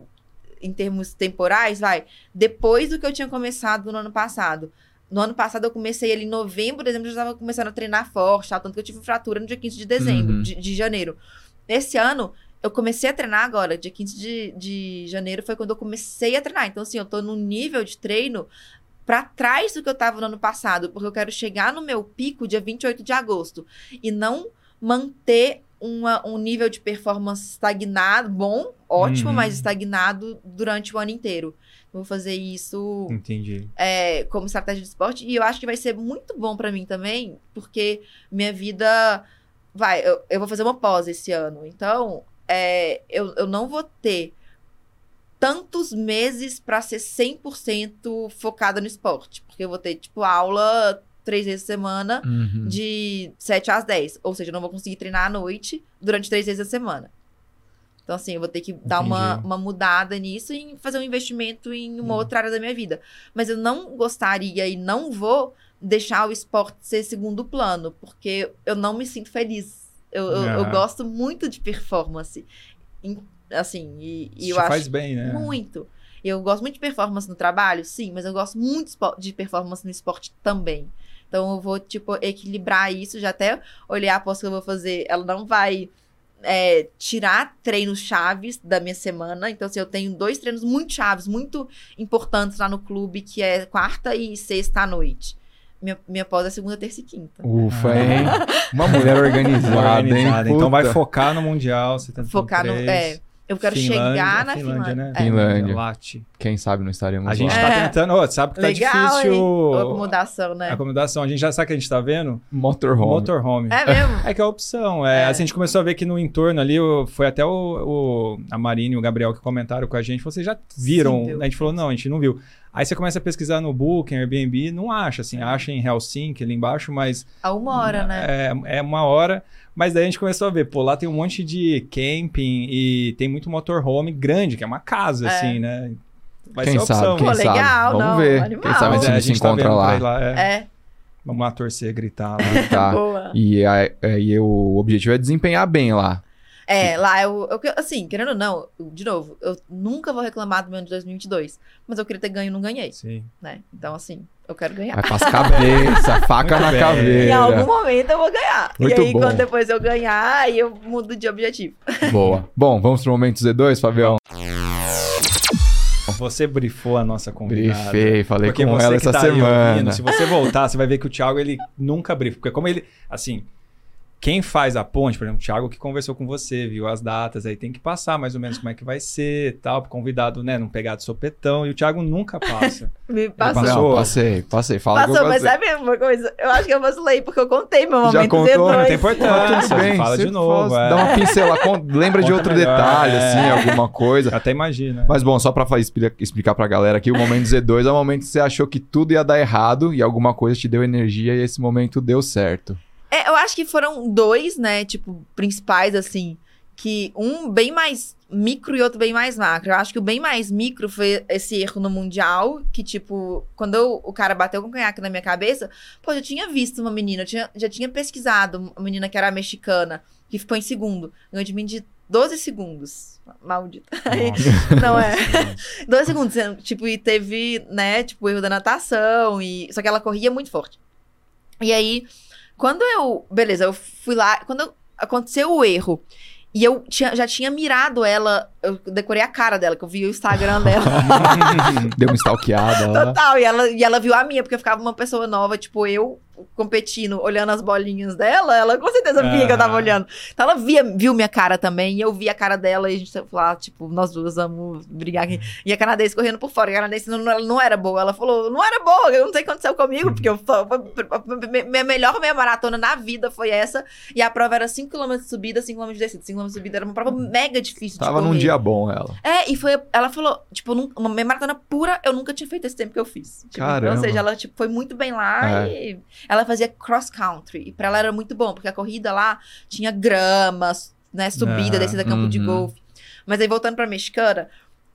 em termos temporais, vai, depois do que eu tinha começado no ano passado. No ano passado eu comecei ali em novembro, dezembro eu já estava começando a treinar forte, tal, tanto que eu tive fratura no dia 15 de dezembro, Uhum. de, de janeiro. Esse ano, eu comecei a treinar agora, dia 15 de, de janeiro foi quando eu comecei a treinar. Então, assim, eu tô num nível de treino pra trás do que eu tava no ano passado, porque eu quero chegar no meu pico dia 28 de agosto e não manter uma- um nível de performance estagnado, bom, ótimo, Uhum. mas estagnado durante o ano inteiro. Vou fazer isso Entendi. é, como estratégia de esporte. E eu acho que vai ser muito bom pra mim também, porque minha vida. Vai, eu, eu vou fazer uma pós esse ano. Então, é, eu, eu não vou ter tantos meses pra ser 100% focada no esporte. Porque eu vou ter, tipo, aula três vezes por semana Uhum. de 7 às 10. Ou seja, eu não vou conseguir treinar à noite durante três vezes a semana. Então, assim, eu vou ter que dar uma, Entendi. uma mudada nisso e fazer um investimento em uma Hum. outra área da minha vida. Mas eu não gostaria e não vou deixar o esporte ser segundo plano, porque eu não me sinto feliz. Eu, eu, eu Ah. gosto muito de performance. Assim, e, e eu acho faz bem, né? muito. Eu gosto muito de performance no trabalho, sim, mas eu gosto muito de performance no esporte também. Então eu vou, tipo, equilibrar isso. Já até olhei a aposta que eu vou fazer. Ela não vai é, tirar treinos chaves da minha semana. Então, assim, eu tenho dois treinos muito chaves, muito importantes lá no clube, que é quarta e sexta à noite. Minha, minha pós é segunda, terça e quinta. Ufa, hein? Uma mulher organizada, Organizada. hein? Então vai focar no Mundial. Você tá Focar no. É, eu quero Finlândia, chegar na Finlândia, Finlândia. né? É. Finlândia. Late. Quem sabe não estaremos A gente lá. tá É. tentando. Ô, sabe que tá Legal, difícil hein? A acomodação, né? a acomodação. A gente já sabe que a gente tá vendo Motorhome. motorhome. É mesmo? É que é a opção. É, É. Assim, a gente começou a ver que no entorno ali, foi até o, o- a Marina e o Gabriel que comentaram com a gente. Vocês já viram? Sim, a gente falou, não, a gente não viu. Aí você começa a pesquisar no Booking, Airbnb, não acha, assim, acha em Helsinki ali embaixo, mas A uma hora, né? é, é uma hora. Mas daí a gente começou a ver, pô, lá tem um monte de camping e tem muito motorhome grande, que é uma casa, É. assim, né? Vai Quem ser a opção. sabe, quem Pô, sabe. legal, Vamos não, ver. animal. Quem sabe a é, gente se tá encontra vendo lá. aí é. É, Vamos lá torcer, gritar lá. Tá. boa. E, a- e o objetivo é desempenhar bem lá. É, lá eu, eu. Assim, querendo ou não, eu- de novo, eu nunca vou reclamar do meu ano de 2022. Mas eu queria ter ganho e não ganhei, Sim. né? Então, assim, eu quero ganhar. Vai pras cabeça, faca Muito na bem. caveira. Em algum momento eu vou ganhar. Muito e aí, bom. quando depois eu ganhar, aí eu mudo de objetivo. Boa. Bom, vamos pro momento Z2, Fabião? Você brifou a nossa convidada. Brifei, falei com ela que essa tá semana. ouvindo, se você voltar, você vai ver que o Thiago, ele nunca brifa. Porque como ele, assim, quem faz a ponte, por exemplo, o Thiago que conversou com você, viu as datas, aí tem que passar mais ou menos como é que vai ser tal, pro convidado, né, não pegar de sopetão. E o Thiago nunca passa. Me passou. Passou? Não, passei, passei. Fala Passou, eu mas sabe uma coisa? Eu acho que eu vacilei, porque eu contei meu Já momento contou? Z2. Não tem importância, bem. fala de novo. faz- é. Dá uma pincelada, lembra de Conta outro melhor, detalhe, é. assim, alguma coisa. Até imagina. Mas bom, só pra fa- expli- explicar pra galera aqui, o momento Z2 é o momento que você achou que tudo ia dar errado e alguma coisa te deu energia e esse momento deu certo. É, eu acho que foram dois, né, tipo, principais, assim, que um bem mais micro e outro bem mais macro. Eu acho que o bem mais micro foi esse erro no Mundial, que, tipo, quando eu- o cara bateu com o conhaque na minha cabeça, pô, eu tinha visto uma menina, eu tinha, já tinha pesquisado uma menina que era mexicana, que ficou em segundo, ganhou de mim de 12 segundos. Maldita. Aí, não é. 12 segundos, tipo, e teve, né, tipo, erro da natação, e só que ela corria muito forte. E aí, quando eu. Beleza, eu fui lá. Quando eu- aconteceu o erro. E eu tinha- já tinha mirado ela. Eu decorei a cara dela, que eu vi o Instagram dela. Deu uma stalkeada. Total. E ela, e ela viu a minha, porque eu ficava uma pessoa nova, tipo, eu, competindo, olhando as bolinhas dela, ela com certeza via que eu tava olhando. Então ela via, viu minha cara também, e eu vi a cara dela, e a gente falou, ah, tipo, nós duas vamos brigar aqui. E a canadense correndo por fora, e a canadense não, não, era boa. Ela falou, não era boa, eu não sei o que aconteceu comigo, porque eu, minha melhor meia maratona na vida foi essa, e a prova era 5km de subida, 5km de descida. 5km de subida era uma prova mega difícil de Tava num dia bom ela. É, e foi. Ela falou, tipo, uma meia maratona pura, eu nunca tinha feito esse tempo que eu fiz. Tipo, Caramba. Ou seja, ela tipo, foi muito bem lá É. e ela fazia cross country. E pra ela era muito bom, porque a corrida lá tinha grama, né? Subida, Ah, descida campo de uhum. golfe. Mas aí voltando pra mexicana,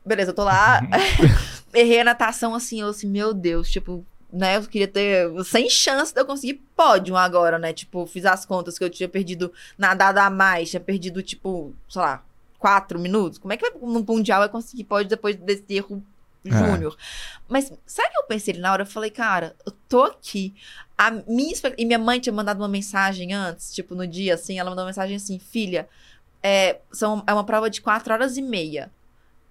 beleza, eu tô lá, errei a natação assim, eu assim, meu Deus, tipo. Né, eu queria ter sem chance de eu conseguir pódio agora, né? Tipo, fiz as contas que eu tinha perdido nadado a mais, tinha perdido, tipo, sei lá, quatro minutos. Como é que vai- no Mundial vai conseguir pódio depois desse erro É. júnior? Mas sabe o que eu pensei na hora? Eu falei, cara, eu tô aqui. A minha E minha mãe tinha mandado uma mensagem antes, tipo, no dia, assim, ela mandou uma mensagem assim, filha, é, são, é uma prova de quatro horas e meia.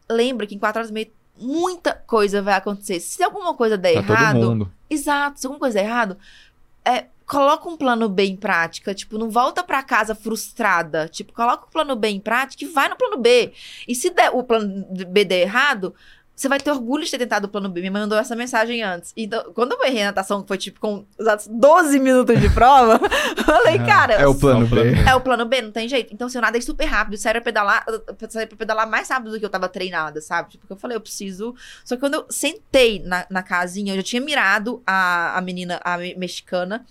Lembra que em quatro horas e meia muita coisa vai acontecer. Se alguma coisa der Pra errado, todo mundo. Exato, se alguma coisa der errado, é, coloca um plano B em prática. Tipo, não volta pra casa frustrada. Tipo, coloca o plano B em prática e vai no plano B. E se der, o plano B der errado, você vai ter orgulho de ter tentado o plano B. Me mandou essa mensagem antes. Então, quando eu errei a natação, que foi tipo com os 12 minutos de prova, eu falei, Ah, cara, É o plano B. é o plano B, não tem jeito. Então, se eu nadei super rápido, saí pra pedalar, eu saí pra pedalar mais rápido do que eu tava treinada, sabe? Tipo, porque eu falei, eu preciso. Só que quando eu sentei na, na casinha, eu já tinha mirado a, a menina, a me- mexicana.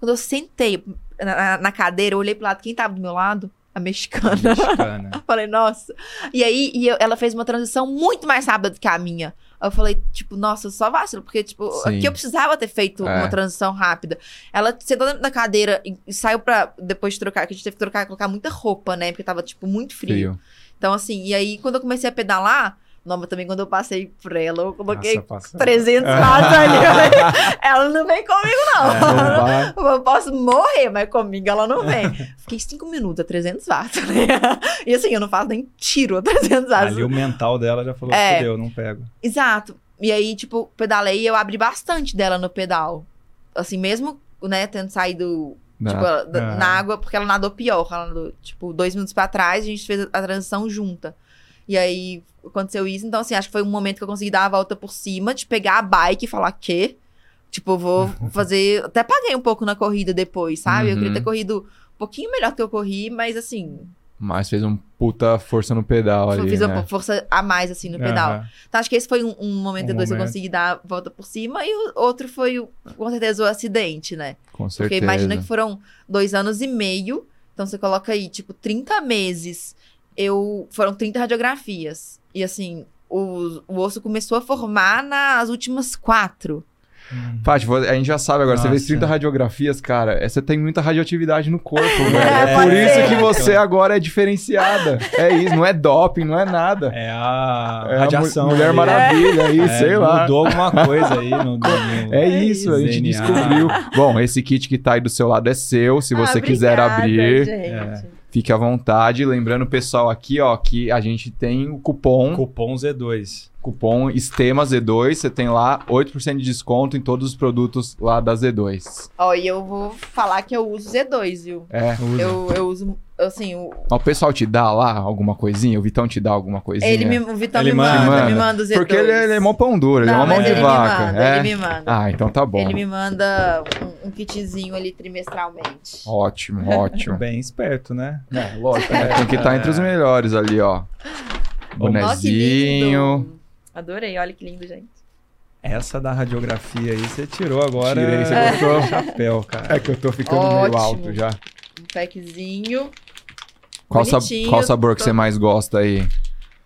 Quando eu sentei na, na- na cadeira, eu olhei pro lado, quem tava do meu lado? A mexicana. Mexicana. Falei, nossa. E aí, e eu- ela fez uma transição muito mais rápida do que a minha. Eu falei, tipo, nossa, só vacilo, porque, tipo, Sim. aqui eu precisava ter feito É. uma transição rápida. Ela sentou dentro da cadeira e, e saiu pra, depois de trocar, que a gente teve que trocar, colocar muita roupa, né? Porque tava, tipo, muito frio. Frio. Então, assim, e aí, quando eu comecei a pedalar, não, mas também quando eu passei por ela, eu coloquei Nossa, passa- 300 watts ali. Eu ela não vem comigo, não. É. Eu posso morrer, mas comigo ela não vem. Fiquei 5 minutos a 300 watts. né? E assim, eu não faço nem tiro a 300 watts. Ali o mental dela já falou, É. fudeu, não pego. Exato. E aí, tipo, pedalei e eu abri bastante dela no pedal. Assim, mesmo, né, tendo saído Não. tipo, ela- da- Ah. na água, porque ela nadou pior. Ela nadou, tipo, dois minutos pra trás, a gente fez a transição junta. E aí aconteceu isso. Então, assim, acho que foi um momento que eu consegui dar a volta por cima, de pegar a bike e falar que. Tipo, eu vou fazer. Até paguei um pouco na corrida depois, sabe? Eu Uhum. queria ter corrido um pouquinho melhor que eu corri, mas assim, Mas fez um puta força no pedal ali, fiz né? uma força a mais, assim, no pedal. Aham. Então, acho que esse foi um, um momento Um depois que eu momento. consegui dar a volta por cima, e o outro foi, o- com certeza, o acidente, né? Com Porque certeza. imagina que foram dois anos e meio, então você coloca aí, tipo, 30 meses, eu foram 30 radiografias. E assim, o, o osso começou a formar nas últimas quatro. Paty, vo- a gente já sabe agora, você fez Nossa. 30 radiografias, cara. é, Você tem muita radioatividade no corpo, velho. É, É, por isso que você agora é diferenciada. É isso, não é doping, não é nada. É a É a radiação. Mu- Mulher ali. Maravilha, aí, É, sei lá. Mudou alguma coisa aí no, no- no- É É isso, a gente DNA. descobriu. Bom, esse kit que tá aí do seu lado é seu. Se você Ah, quiser obrigada, abrir, gente. Fique à vontade. Lembrando, pessoal, aqui, ó, que a gente tem o cupom, Cupom Z2. Cupom Estema Z2. Você tem lá 8% de desconto em todos os produtos lá da Z2. Ó, e eu vou falar que eu uso Z2, viu? É. Usa. Eu, eu uso, assim, o, o pessoal te dá lá alguma coisinha? O Vitão te dá alguma coisinha? ele me, o Vitão Ele me manda, manda. me manda o Z2. Porque ele, ele é mó pão duro, ele é Não, uma mão de ele vaca. me manda, é? ele me manda. Ah, então tá bom. Ele me manda um, um kitzinho ali trimestralmente. Ótimo, ótimo. Bem esperto, né? É, lógico, né? Tem que estar entre os melhores ali, ó. Bonezinho. lindo. Adorei, olha que lindo, gente. Essa da radiografia aí você tirou agora. Tirei, você é, gostou? chapéu, cara. É que eu tô ficando meio Ótimo. alto já. Um packzinho. Qual, sa- Bonitinho, qual sabor que tô- você mais gosta aí?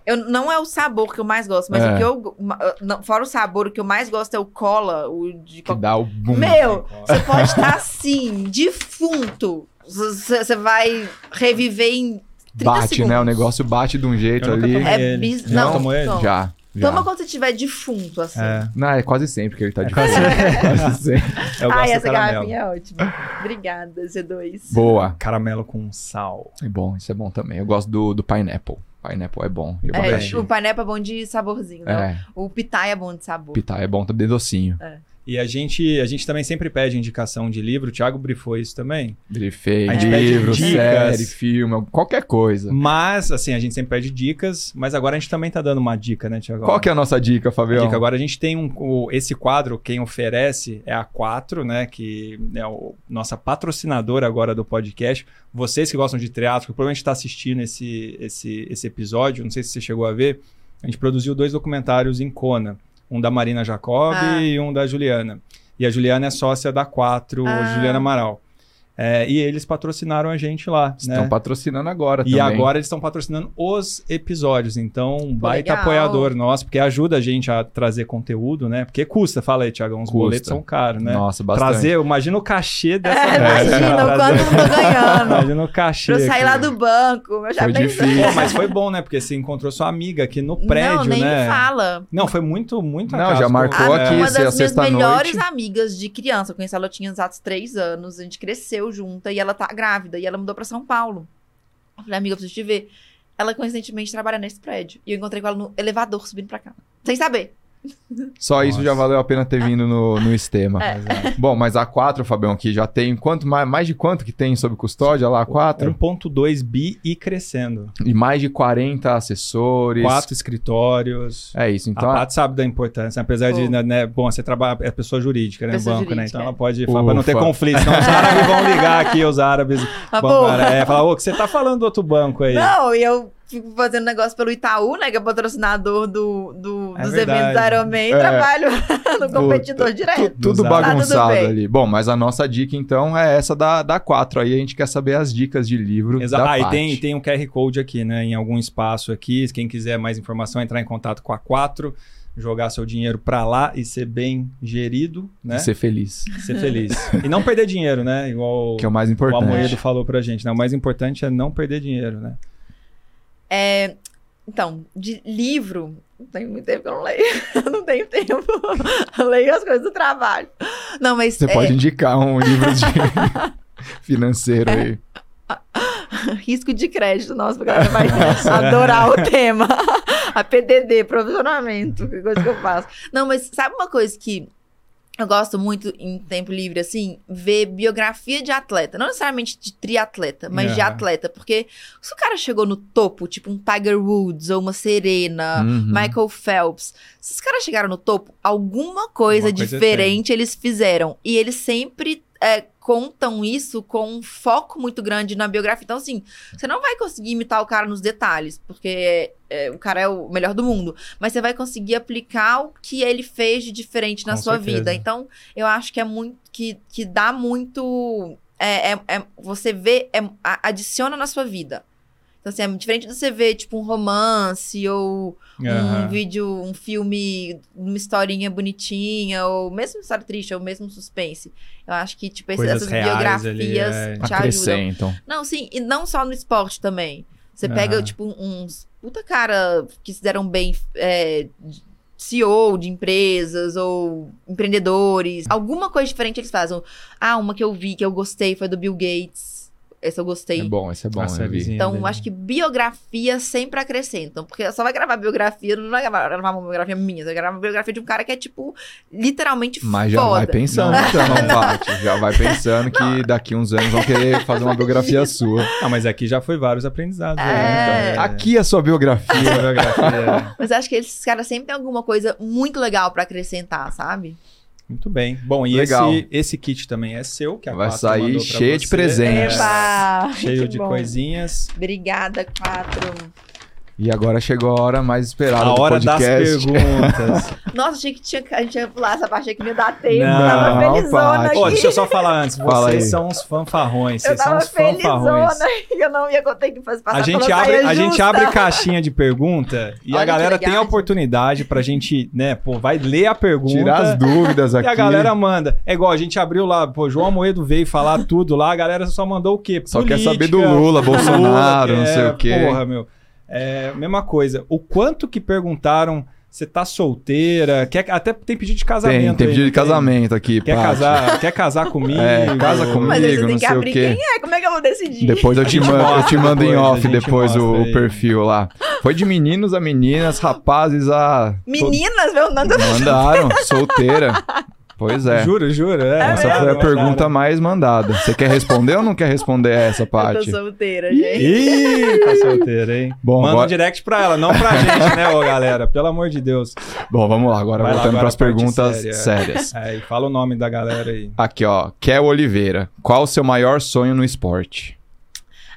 Eu, não é o sabor que eu mais gosto, mas É. o que eu. ma- não, fora o sabor, o que eu mais gosto é o cola, o de Que dá o boom. Meu, você pode estar assim, defunto. Você vai reviver em 30 Bate, segundos. né? O negócio bate de um jeito Eu nunca ali. tomei. É bis... Já Não, tomou ele? não. Já. Já. Toma quando você estiver defunto, assim. É, Não, é quase sempre que ele tá de quase- Quase sempre. eu gosto Ai, essa garrafinha é ótima. Obrigada, Z2. Boa. Caramelo com sal. É bom, isso é bom também. Eu gosto do, do pineapple. Pineapple é bom. Eu É, o pineapple é bom de saborzinho, né? É, O pitaia é bom de sabor. pitá é bom também docinho. É. E a gente, a gente também sempre pede indicação de livro. O Thiago brifou isso também. Grifei, A gente pede livro, dicas. série, filme, qualquer coisa. Mas, assim, a gente sempre pede dicas. Mas agora a gente também tá dando uma dica, né, Thiago? Qual que é a nossa dica, A Fabião? dica. Agora a gente tem um, o- esse quadro, quem oferece é a 4, né? Que é o nossa patrocinadora agora do podcast. Vocês que gostam de teatro, que provavelmente está assistindo esse, esse, esse episódio, não sei se você chegou a ver, a gente produziu dois documentários em Kona. Um da Marina Jacob Ah. e um da Juliana. E a Juliana é sócia da 4, Ah. Juliana Amaral. É, e eles patrocinaram a gente lá. Estão né? patrocinando agora E também. agora eles estão patrocinando os episódios. Então, baita legal. apoiador nosso, porque ajuda a gente a trazer conteúdo, né? Porque custa, fala aí, Tiagão, os Custa. boletos são caros, né? Nossa, bastante. Trazer, imagina o cachê dessa É, merda. imagina o quanto eu tô ganhando. Imagina o cachê. Pra eu sair aqui. lá do banco. Eu já Foi difícil. Mas foi bom, né? Porque você encontrou sua amiga aqui no prédio, Não, nem né? me fala. Não, foi muito, muito Não, acaso. já marcou Pô, aqui, é. uma das minhas melhores amigas de criança. Eu conheci ela, eu tinha exatos três anos. A gente cresceu junta e ela tá grávida. E ela mudou pra São Paulo. Eu falei, amiga, eu preciso te ver. Ela, coincidentemente, trabalha nesse prédio. E eu encontrei com ela no elevador, subindo pra cá. Sem saber. Só isso Nossa. já valeu a pena ter vindo no, no Estema. É. Bom, mas a 4, Fabião, que já tem quanto mais, mais de quanto que tem sob custódia lá? A 4? 1.2 bi e crescendo. E mais de 40 assessores. Quatro escritórios. É isso. Então, a Paty sabe da importância, apesar de, Pô. né, né, bom, você trabalha, é pessoa jurídica, né, Pessoa banco, né, jurídica, então é. ela pode falar pra não ter conflito, senão os árabes vão ligar aqui, os árabes Ah, vão, pô. cara, é, falar, ô, o que você tá falando do outro banco aí? Não, e eu fico fazendo negócio pelo Itaú, né? Que é patrocinador do, do- É dos verdade. eventos da Ironman. É. E trabalho no competidor direto. tu- tudo bagunçado Tá tudo ali. Bom, mas a nossa dica então é essa da, da 4. Aí a gente quer saber as dicas de livro. Exato. Da Ah, e tem, tem um QR Code aqui, né, em algum espaço aqui, quem quiser mais informação, entrar em contato com a 4, jogar seu dinheiro pra lá e ser bem gerido, né, Ser feliz. ser feliz. e não perder dinheiro, né, igual Que é o mais o importante. Amoedo falou pra gente, né, o mais importante é não perder dinheiro, né. É, então, de livro, não tenho muito tempo que eu não leio. não tenho tempo. Eu leio as coisas do trabalho. Não, mas Você é, pode indicar um livro de financeiro aí. risco de crédito, nossa, porque ela vai adorar o tema. A PDD, provisionamento, que coisa que eu faço. Não, mas sabe uma coisa que eu gosto muito em tempo livre, assim? Ver biografia de atleta. Não necessariamente de triatleta, mas de Aham. atleta. Porque se o cara chegou no topo, tipo um Tiger Woods ou uma Serena, Uhum. Michael Phelps. Se os caras chegaram no topo, alguma coisa Alguma coisa diferente eles fizeram. E eles sempre é, contam isso com um foco muito grande na biografia. Então, assim, você não vai conseguir imitar o cara nos detalhes, porque é, o cara é o melhor do mundo. Mas você vai conseguir aplicar o que ele fez de diferente na Com sua certeza. vida. Então, eu acho que é muito. que, que dá muito. É, é- é- você vê, é- adiciona na sua vida. Então, assim, é diferente de você ver, tipo, um romance ou um vídeo, um filme, uma historinha bonitinha, ou mesmo história triste, ou mesmo suspense. Eu acho que, tipo, esse- essas biografias ali, é. te ajudam. Não, sim, e não só no esporte também. Você pega, tipo, uns puta cara que se deram bem, é, CEO de empresas ou empreendedores. Alguma coisa diferente eles fazem. Ah, uma que eu vi, que eu gostei, foi do Bill Gates. Essa eu gostei. É bom, esse é bom, A eu vi. sériezinha Então, dele. acho que biografia sempre acrescentam. Porque só vai gravar biografia, não vai gravar, gravar uma biografia minha, você vai gravar uma biografia de um cara que é, tipo, literalmente Mas já foda. vai pensando, Não. então, Paty. Já vai pensando que daqui uns anos vão querer fazer uma biografia sua. Ah, mas aqui já foi vários aprendizados. É. né? Então, Aqui a sua biografia. Biografia. Mas acho que esses caras sempre têm alguma coisa muito legal pra acrescentar, sabe? Muito bem. Bom, e Legal. esse, esse kit também é seu, que a Vai Quatro sair cheio de você. presentes. Eba! É, cheio de bom. coisinhas. Obrigada, quatro. E agora chegou a hora mais esperada A do hora das perguntas. Nossa, achei que tinha, a gente ia pular essa parte, não ia dar tempo. Não, tava felizona aqui. Pô, deixa eu só falar antes. Fala Vocês aí. são uns fanfarrões. eu Vocês são tava uns fanfarrões. felizona e eu não ia ter que fazer passar A gente, pela abre, saia a gente abre caixinha de pergunta e Olha a galera tem a oportunidade pra gente, né, pô, vai ler a pergunta. Tirar as dúvidas aqui. E a galera manda. É igual, a gente abriu lá, pô, João Moedo veio falar tudo lá, a galera só mandou o quê? Só quer saber Política, do Lula, Bolsonaro, não é, sei o quê. Porra, meu. É, mesma coisa. O quanto que perguntaram, você tá solteira? Quer, até tem pedido de casamento. Tem, tem aí, pedido não de casamento aqui, Quer casar, quer casar comigo? É, casa comigo. Mas aí você não tem que abrir quem é, como é que eu vou decidir? Depois eu te, mando, eu te mando em off depois o, o aí. perfil lá. Foi de meninos a meninas, rapazes a. Meninas, meu, nada Mandaram, solteira. Pois é. Juro, juro. É, Essa foi a pergunta mais mandada. Você quer responder ou não quer responder essa Eu tô parte? solteira, gente. Ih, tá solteira, hein? Bom, Manda agora- um direct pra ela, não pra gente, né, ô galera? Pelo amor de Deus. Bom, vamos lá. Agora Vai lá, voltando agora para as a parte perguntas séria. sérias. Aí, fala o nome da galera aí. Aqui, ó. Kel Oliveira. Qual o seu maior sonho no esporte?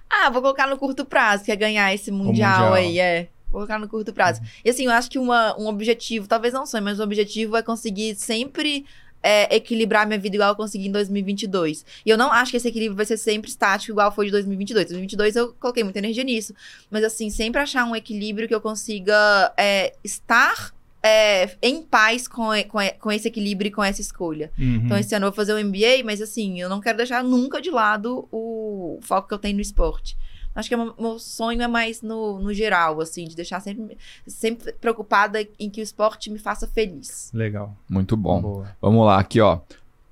Ah, vou colocar no curto prazo, que é ganhar esse mundial, Mundial. aí, é. Vou colocar no curto prazo. E assim, eu acho que uma, um objetivo, talvez não sonho, mas um objetivo é conseguir sempre é, equilibrar minha vida igual eu consegui em 2022. E eu não acho que esse equilíbrio vai ser sempre estático igual foi de 2022. 2022 eu coloquei muita energia nisso. Mas assim, sempre achar um equilíbrio que eu consiga é, estar é, em paz com, com, com esse equilíbrio e com essa escolha. Uhum. Então, esse ano eu vou fazer o MBA, mas assim, eu não quero deixar nunca de lado o foco que eu tenho no esporte. Acho que o meu sonho é mais no, no geral, assim, de deixar sempre, sempre preocupada em que o esporte me faça feliz. Legal. Muito bom. Boa. Vamos lá, aqui, ó.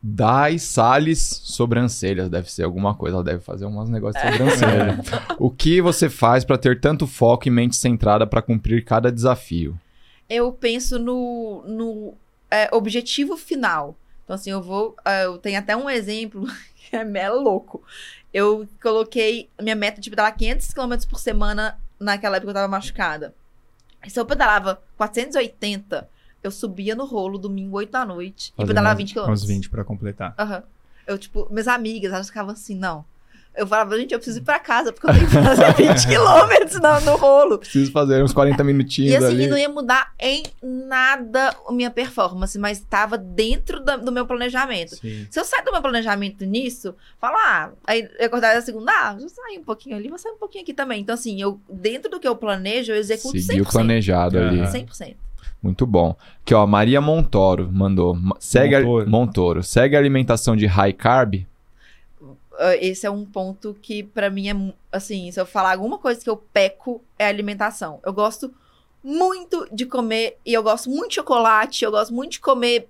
Dai Salles Sobrancelhas. Deve ser alguma coisa. Ela deve fazer uns negócios de sobrancelha. o que você faz para ter tanto foco e mente centrada para cumprir cada desafio? Eu penso no, no é, objetivo final. Então, assim, eu vou. é, eu tenho até um exemplo que é mega louco. Eu coloquei minha meta de pedalar 500 km por semana naquela época que eu tava machucada. E se eu pedalava 480, eu subia no rolo domingo 8 da noite e Fazendo pedalava uns- 20 km. Uns 20 pra completar. Aham. Eu, tipo, minhas amigas, elas ficavam assim, não. Eu falava, gente, eu preciso ir pra casa, porque eu tenho que fazer 20 quilômetros no, no rolo. Preciso fazer uns 40 minutinhos E assim, ali. e não ia mudar em nada a minha performance, mas estava dentro da- do meu planejamento. Sim. Se eu sair do meu planejamento nisso, falo, ah, aí eu acordar na segunda, ah, vou sair um pouquinho ali, vou sair um pouquinho aqui também. Então, assim, eu, dentro do que eu planejo, eu executo Seguiu 100%. planejado ali. Aham. 100%. Muito bom. Aqui, ó, Maria Montoro mandou. Ma- Segue Montoro. A, Montoro. Segue a alimentação de high carb? Ah, esse é um ponto que pra mim é assim, se eu falar alguma coisa que eu peco é alimentação. Eu gosto muito de comer e eu gosto muito de chocolate, eu gosto muito de comer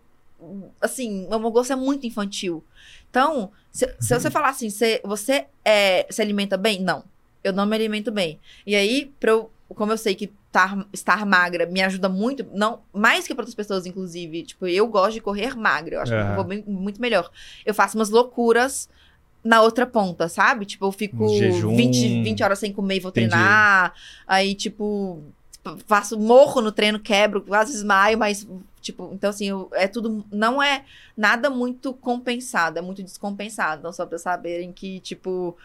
assim, o meu gosto é muito infantil. Então, se, se você falar assim, você, você é, se alimenta bem? Não. Eu não me alimento bem. E aí, pra eu, como eu sei que tar- estar magra me ajuda muito, não mais que para outras pessoas, inclusive. Tipo, eu gosto de correr magra. Eu acho que eu vou bem- muito melhor. Eu faço umas loucuras na outra ponta, sabe? Tipo, eu fico Um jejum. 20, 20 horas sem comer e vou Entendi. treinar. Aí, tipo, faço morro no treino, quebro, quase desmaio, mas, tipo, então assim, eu- é tudo. Não é nada muito compensado, é muito descompensado. Então, só pra saberem que, tipo,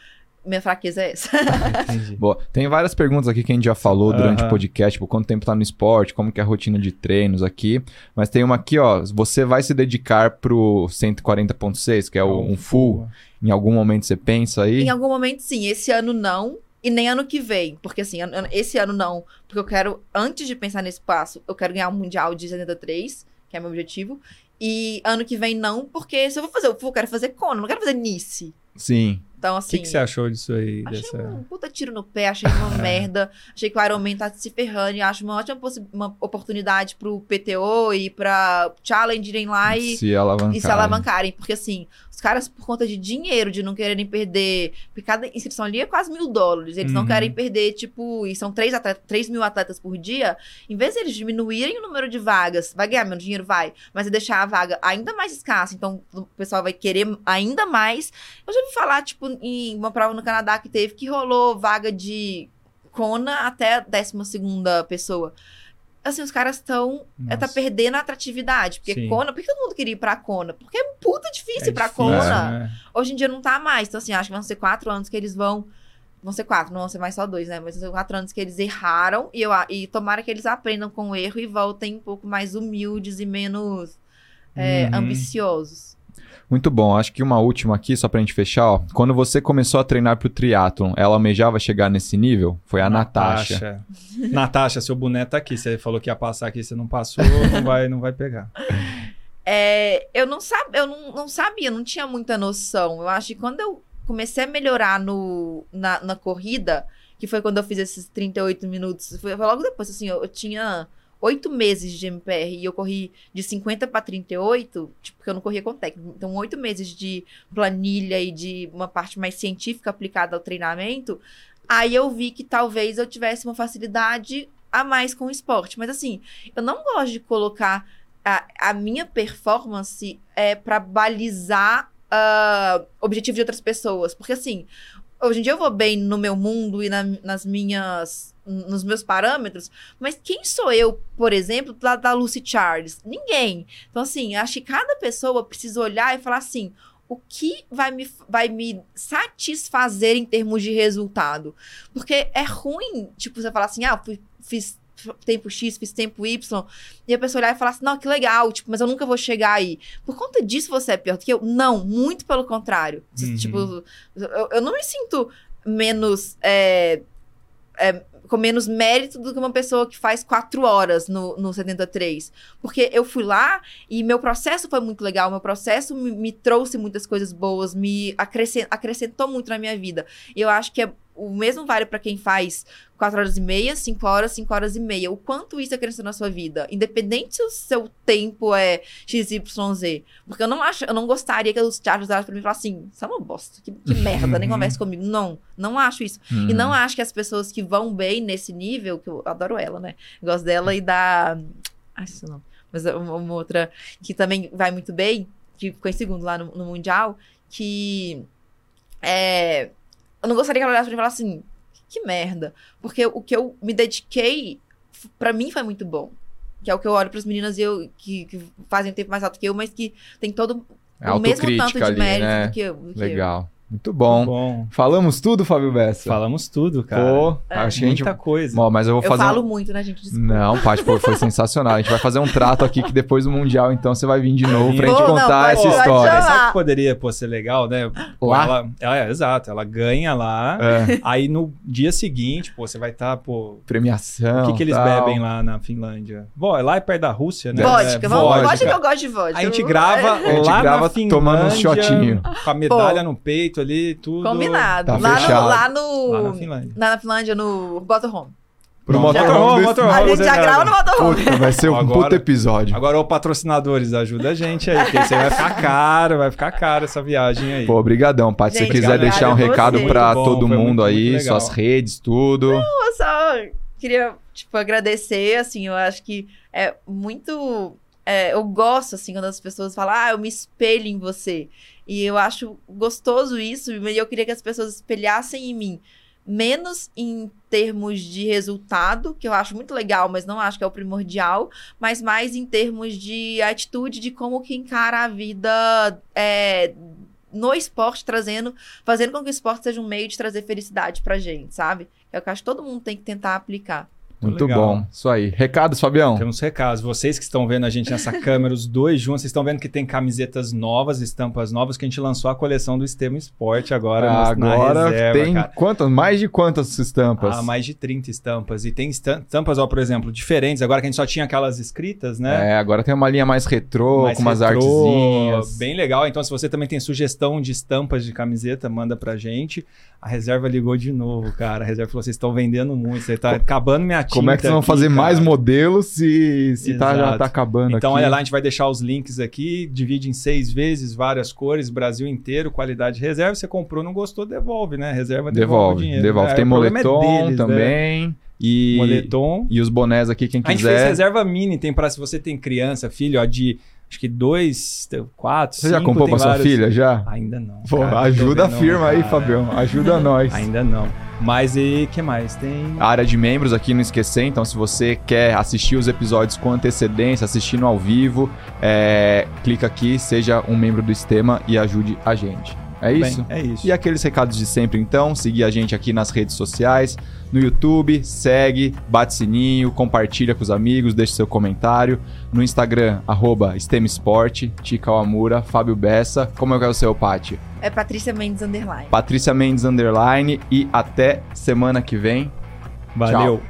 minha fraqueza é essa. Entendi. Boa. Tem várias perguntas aqui que a gente já falou durante o podcast, tipo, quanto tempo tá no esporte, como que é a rotina de treinos aqui. Mas tem uma aqui, ó. Você vai se dedicar pro 140.6, que é o, um full. Em algum momento você pensa aí? Em algum momento, sim. Esse ano não. E nem ano que vem. Porque, assim, esse ano não. Porque eu quero, antes de pensar nesse passo, eu quero ganhar o Mundial de 73, que é meu objetivo. E ano que vem não, porque se eu vou fazer o full, eu quero fazer Kona, não quero fazer Nice. Sim. Então, O assim. que, que você achou disso aí? Achei Dessa... um puta tiro no pé, achei uma merda. Achei que o Iron Man tá se ferrando e acho uma ótima uma oportunidade pro PTO e pra Challenge irem lá e, se e se alavancarem. Porque assim, os caras, por conta de dinheiro, de não quererem perder. Porque cada inscrição ali é quase mil dólares. Eles não Uhum. querem perder, tipo, e são três, atleta, três mil atletas por dia. Em vez de eles diminuírem o número de vagas, vai ganhar menos dinheiro? Vai. Mas é deixar a vaga ainda mais escassa. Então o pessoal vai querer ainda mais. Eu já ouvi falar, tipo, em uma prova no Canadá que teve que rolou vaga de Kona até a 12 pessoa. Assim, os caras estão. É, tá perdendo a atratividade. Porque Sim. Kona. Por que todo mundo queria ir pra Kona? Porque é puta difícil É ir pra difícil, Kona. né? Hoje em dia não tá mais. Então, assim, acho que vão ser quatro anos que eles vão. Vão ser quatro, não vão ser mais só dois, né? Mas vão ser quatro anos que eles erraram. E, eu, e tomara que eles aprendam com o erro e voltem um pouco mais humildes e menos é, Uhum. ambiciosos. Muito bom. Acho que uma última aqui, só pra gente fechar, ó. Quando você começou a treinar pro triatlon, ela almejava chegar nesse nível? Foi a Natasha. Natasha, seu boneco tá aqui. Você falou que ia passar aqui, você não passou, não vai, não vai pegar. É, eu não, sab, eu não, não sabia, não tinha muita noção. Eu acho que quando eu comecei a melhorar no, na, na corrida, que foi quando eu fiz esses 38 minutos, foi, foi logo depois, assim, eu, eu tinha oito meses de MPR e eu corri de 50 para 38, tipo, porque eu não corria com técnico. Então, oito meses de planilha e de uma parte mais científica aplicada ao treinamento. Aí eu vi que talvez eu tivesse uma facilidade a mais com o esporte. Mas assim, eu não gosto de colocar a, a minha performance é pra balizar uh, objetivo de outras pessoas. Porque assim, hoje em dia eu vou bem no meu mundo e na, nas minhas nos meus parâmetros, mas quem sou eu, por exemplo, da, da Lucy Charles? Ninguém. Então, assim, acho que cada pessoa precisa olhar e falar assim: o que vai me, vai me satisfazer em termos de resultado? Porque é ruim, tipo, você falar assim, ah, fui, fiz tempo X, fiz tempo Y, e a pessoa olhar e falar assim, não, que legal, tipo, mas eu nunca vou chegar aí. Por conta disso você é pior do que eu? Não, muito pelo contrário. Uhum. Tipo, eu, eu não me sinto menos. É, é, com menos mérito do que uma pessoa que faz quatro horas no, no 73. Porque eu fui lá e meu processo foi muito legal, meu processo me, me trouxe muitas coisas boas, me acrescentou, acrescentou muito na minha vida. E eu acho que é o mesmo vale para quem faz 4 horas e meia, 5 horas, 5 horas e meia. O quanto isso acrescentou na sua vida. Independente se o seu tempo é XYZ. Porque eu não acho, eu não gostaria que os teatros olhassem pra mim e falassem assim, isso é uma bosta, que, que merda, nem converse comigo. Não, não acho isso. Uhum. E não acho que as pessoas que vão bem nesse nível, que eu adoro ela, né? Gosto dela e da. Isso não. Mas uma, uma outra que também vai muito bem, que ficou em segundo lá no, no Mundial, que. É, eu não gostaria que ela olhasse pra mim e falasse assim, que merda. Porque o que eu me dediquei, pra mim foi muito bom. Que é o que eu olho pras meninas e eu, que, que fazem um tempo mais alto que eu, mas que tem todo o mesmo tanto de ali, mérito né? do que eu. do que eu. Muito bom. Bom, Falamos tudo, Fábio Bessa? falamos tudo, cara. Pô, acho que a gente... Muita coisa. Bom, mas eu vou Eu fazer um- falo muito, né, gente? Desculpa. Não, Paty, pô, foi sensacional. A gente vai fazer um trato aqui que depois do Mundial, então, você vai vir de novo pra gente Vou, não, contar pode- essa pode história. Sabe que poderia pô, ser legal, né? Pô, Lá? Ela, ela- é, exato, ela ganha lá. É, Aí no dia seguinte, pô, você vai estar, pô. premiação. O que, que eles tal. bebem lá na Finlândia? Bom, lá é perto da Rússia, né? Vodka, É, vamos, vodka. vodka que eu gosto de vodka. A gente Eu- grava A gente lá grava na Finlândia, tomando um shotinho. com a medalha no peito ali, tudo. Combinado. Tá lá, fechado. no, lá no. Lá na Finlândia. Na, na Finlândia, no Motorhome. Pro Não, motorhome motorhome, desse- motorhome. A gente já grava no Motorhome. Puta, vai ser um Agora- puto episódio. Agora, ô patrocinadores, ajuda a gente aí, porque isso aí vai ficar caro, vai ficar caro essa viagem aí. Pô, brigadão, Paty. Se você quiser obrigado deixar um recado bom, todo foi mundo muito, aí, muito suas redes, tudo. Eu só queria, tipo, agradecer, assim, eu acho que é muito... é, eu gosto, assim, quando as pessoas falam, ah, eu me espelho em você. E eu acho gostoso isso, e eu queria que as pessoas espelhassem em mim. Menos em termos de resultado, que eu acho muito legal, mas não acho que é o primordial, mas mais em termos de atitude, de como que encara a vida é, no esporte, trazendo, fazendo com que o esporte seja um meio de trazer felicidade pra gente, sabe? É o que eu acho que todo mundo tem que tentar aplicar. Muito legal. bom. Isso aí. Recados, Fabião? Temos recados. Vocês que estão vendo a gente nessa câmera, os dois juntos, vocês estão vendo que tem camisetas novas, estampas novas, que a gente lançou a coleção do Estemo Esporte agora na- na Agora reserva, tem cara. quantas? Mais de quantas estampas? Ah, mais de 30 estampas. E tem estam- estampas, ó, por exemplo, diferentes. Agora que a gente só tinha aquelas escritas, né? É, agora tem uma linha mais retrô, Mais com umas retrô, artezinhas. Bem legal. Então, se você também tem sugestão de estampas de camiseta, manda pra gente. A reserva ligou de novo, cara. A reserva falou: vocês estão vendendo muito, você tá acabando minha tinta. Como é que vocês vão fazer cara." mais modelos se, se tá, já tá acabando Então, aqui? olha lá, a gente vai deixar os links aqui, divide em seis vezes, várias cores, Brasil inteiro, qualidade reserva. Você comprou, não gostou, devolve, né? Reserva devolve, Devolve, dinheiro. devolve. É, tem é moletom deles, né? também. E, Moletom. e os bonés aqui, quem A gente fez quiser. reserva mini, tem para se você tem criança, filho, ó, de acho que dois, quatro, Você já cinco, comprou tem pra sua filha? Já? Ainda não. Pô, cara, ajuda a firma aí, cara. Fabião. Ajuda nós. Ainda não. Mas e que mais? Tem. A área de membros aqui, não esquecer. Então, se você quer assistir os episódios com antecedência, assistindo ao vivo, é, clica aqui, seja um membro do sistema e ajude a gente. É Bem, isso? é isso. E aqueles recados de sempre, então, seguir a gente aqui nas redes sociais, no YouTube, segue, bate sininho, compartilha com os amigos, deixa seu comentário. No Instagram, arroba STEMsport, Tica Amura, Fábio Bessa. Como é que é o seu, Pati? É Patrícia Mendes Underline. Patrícia Mendes Underline e até semana que vem. Valeu.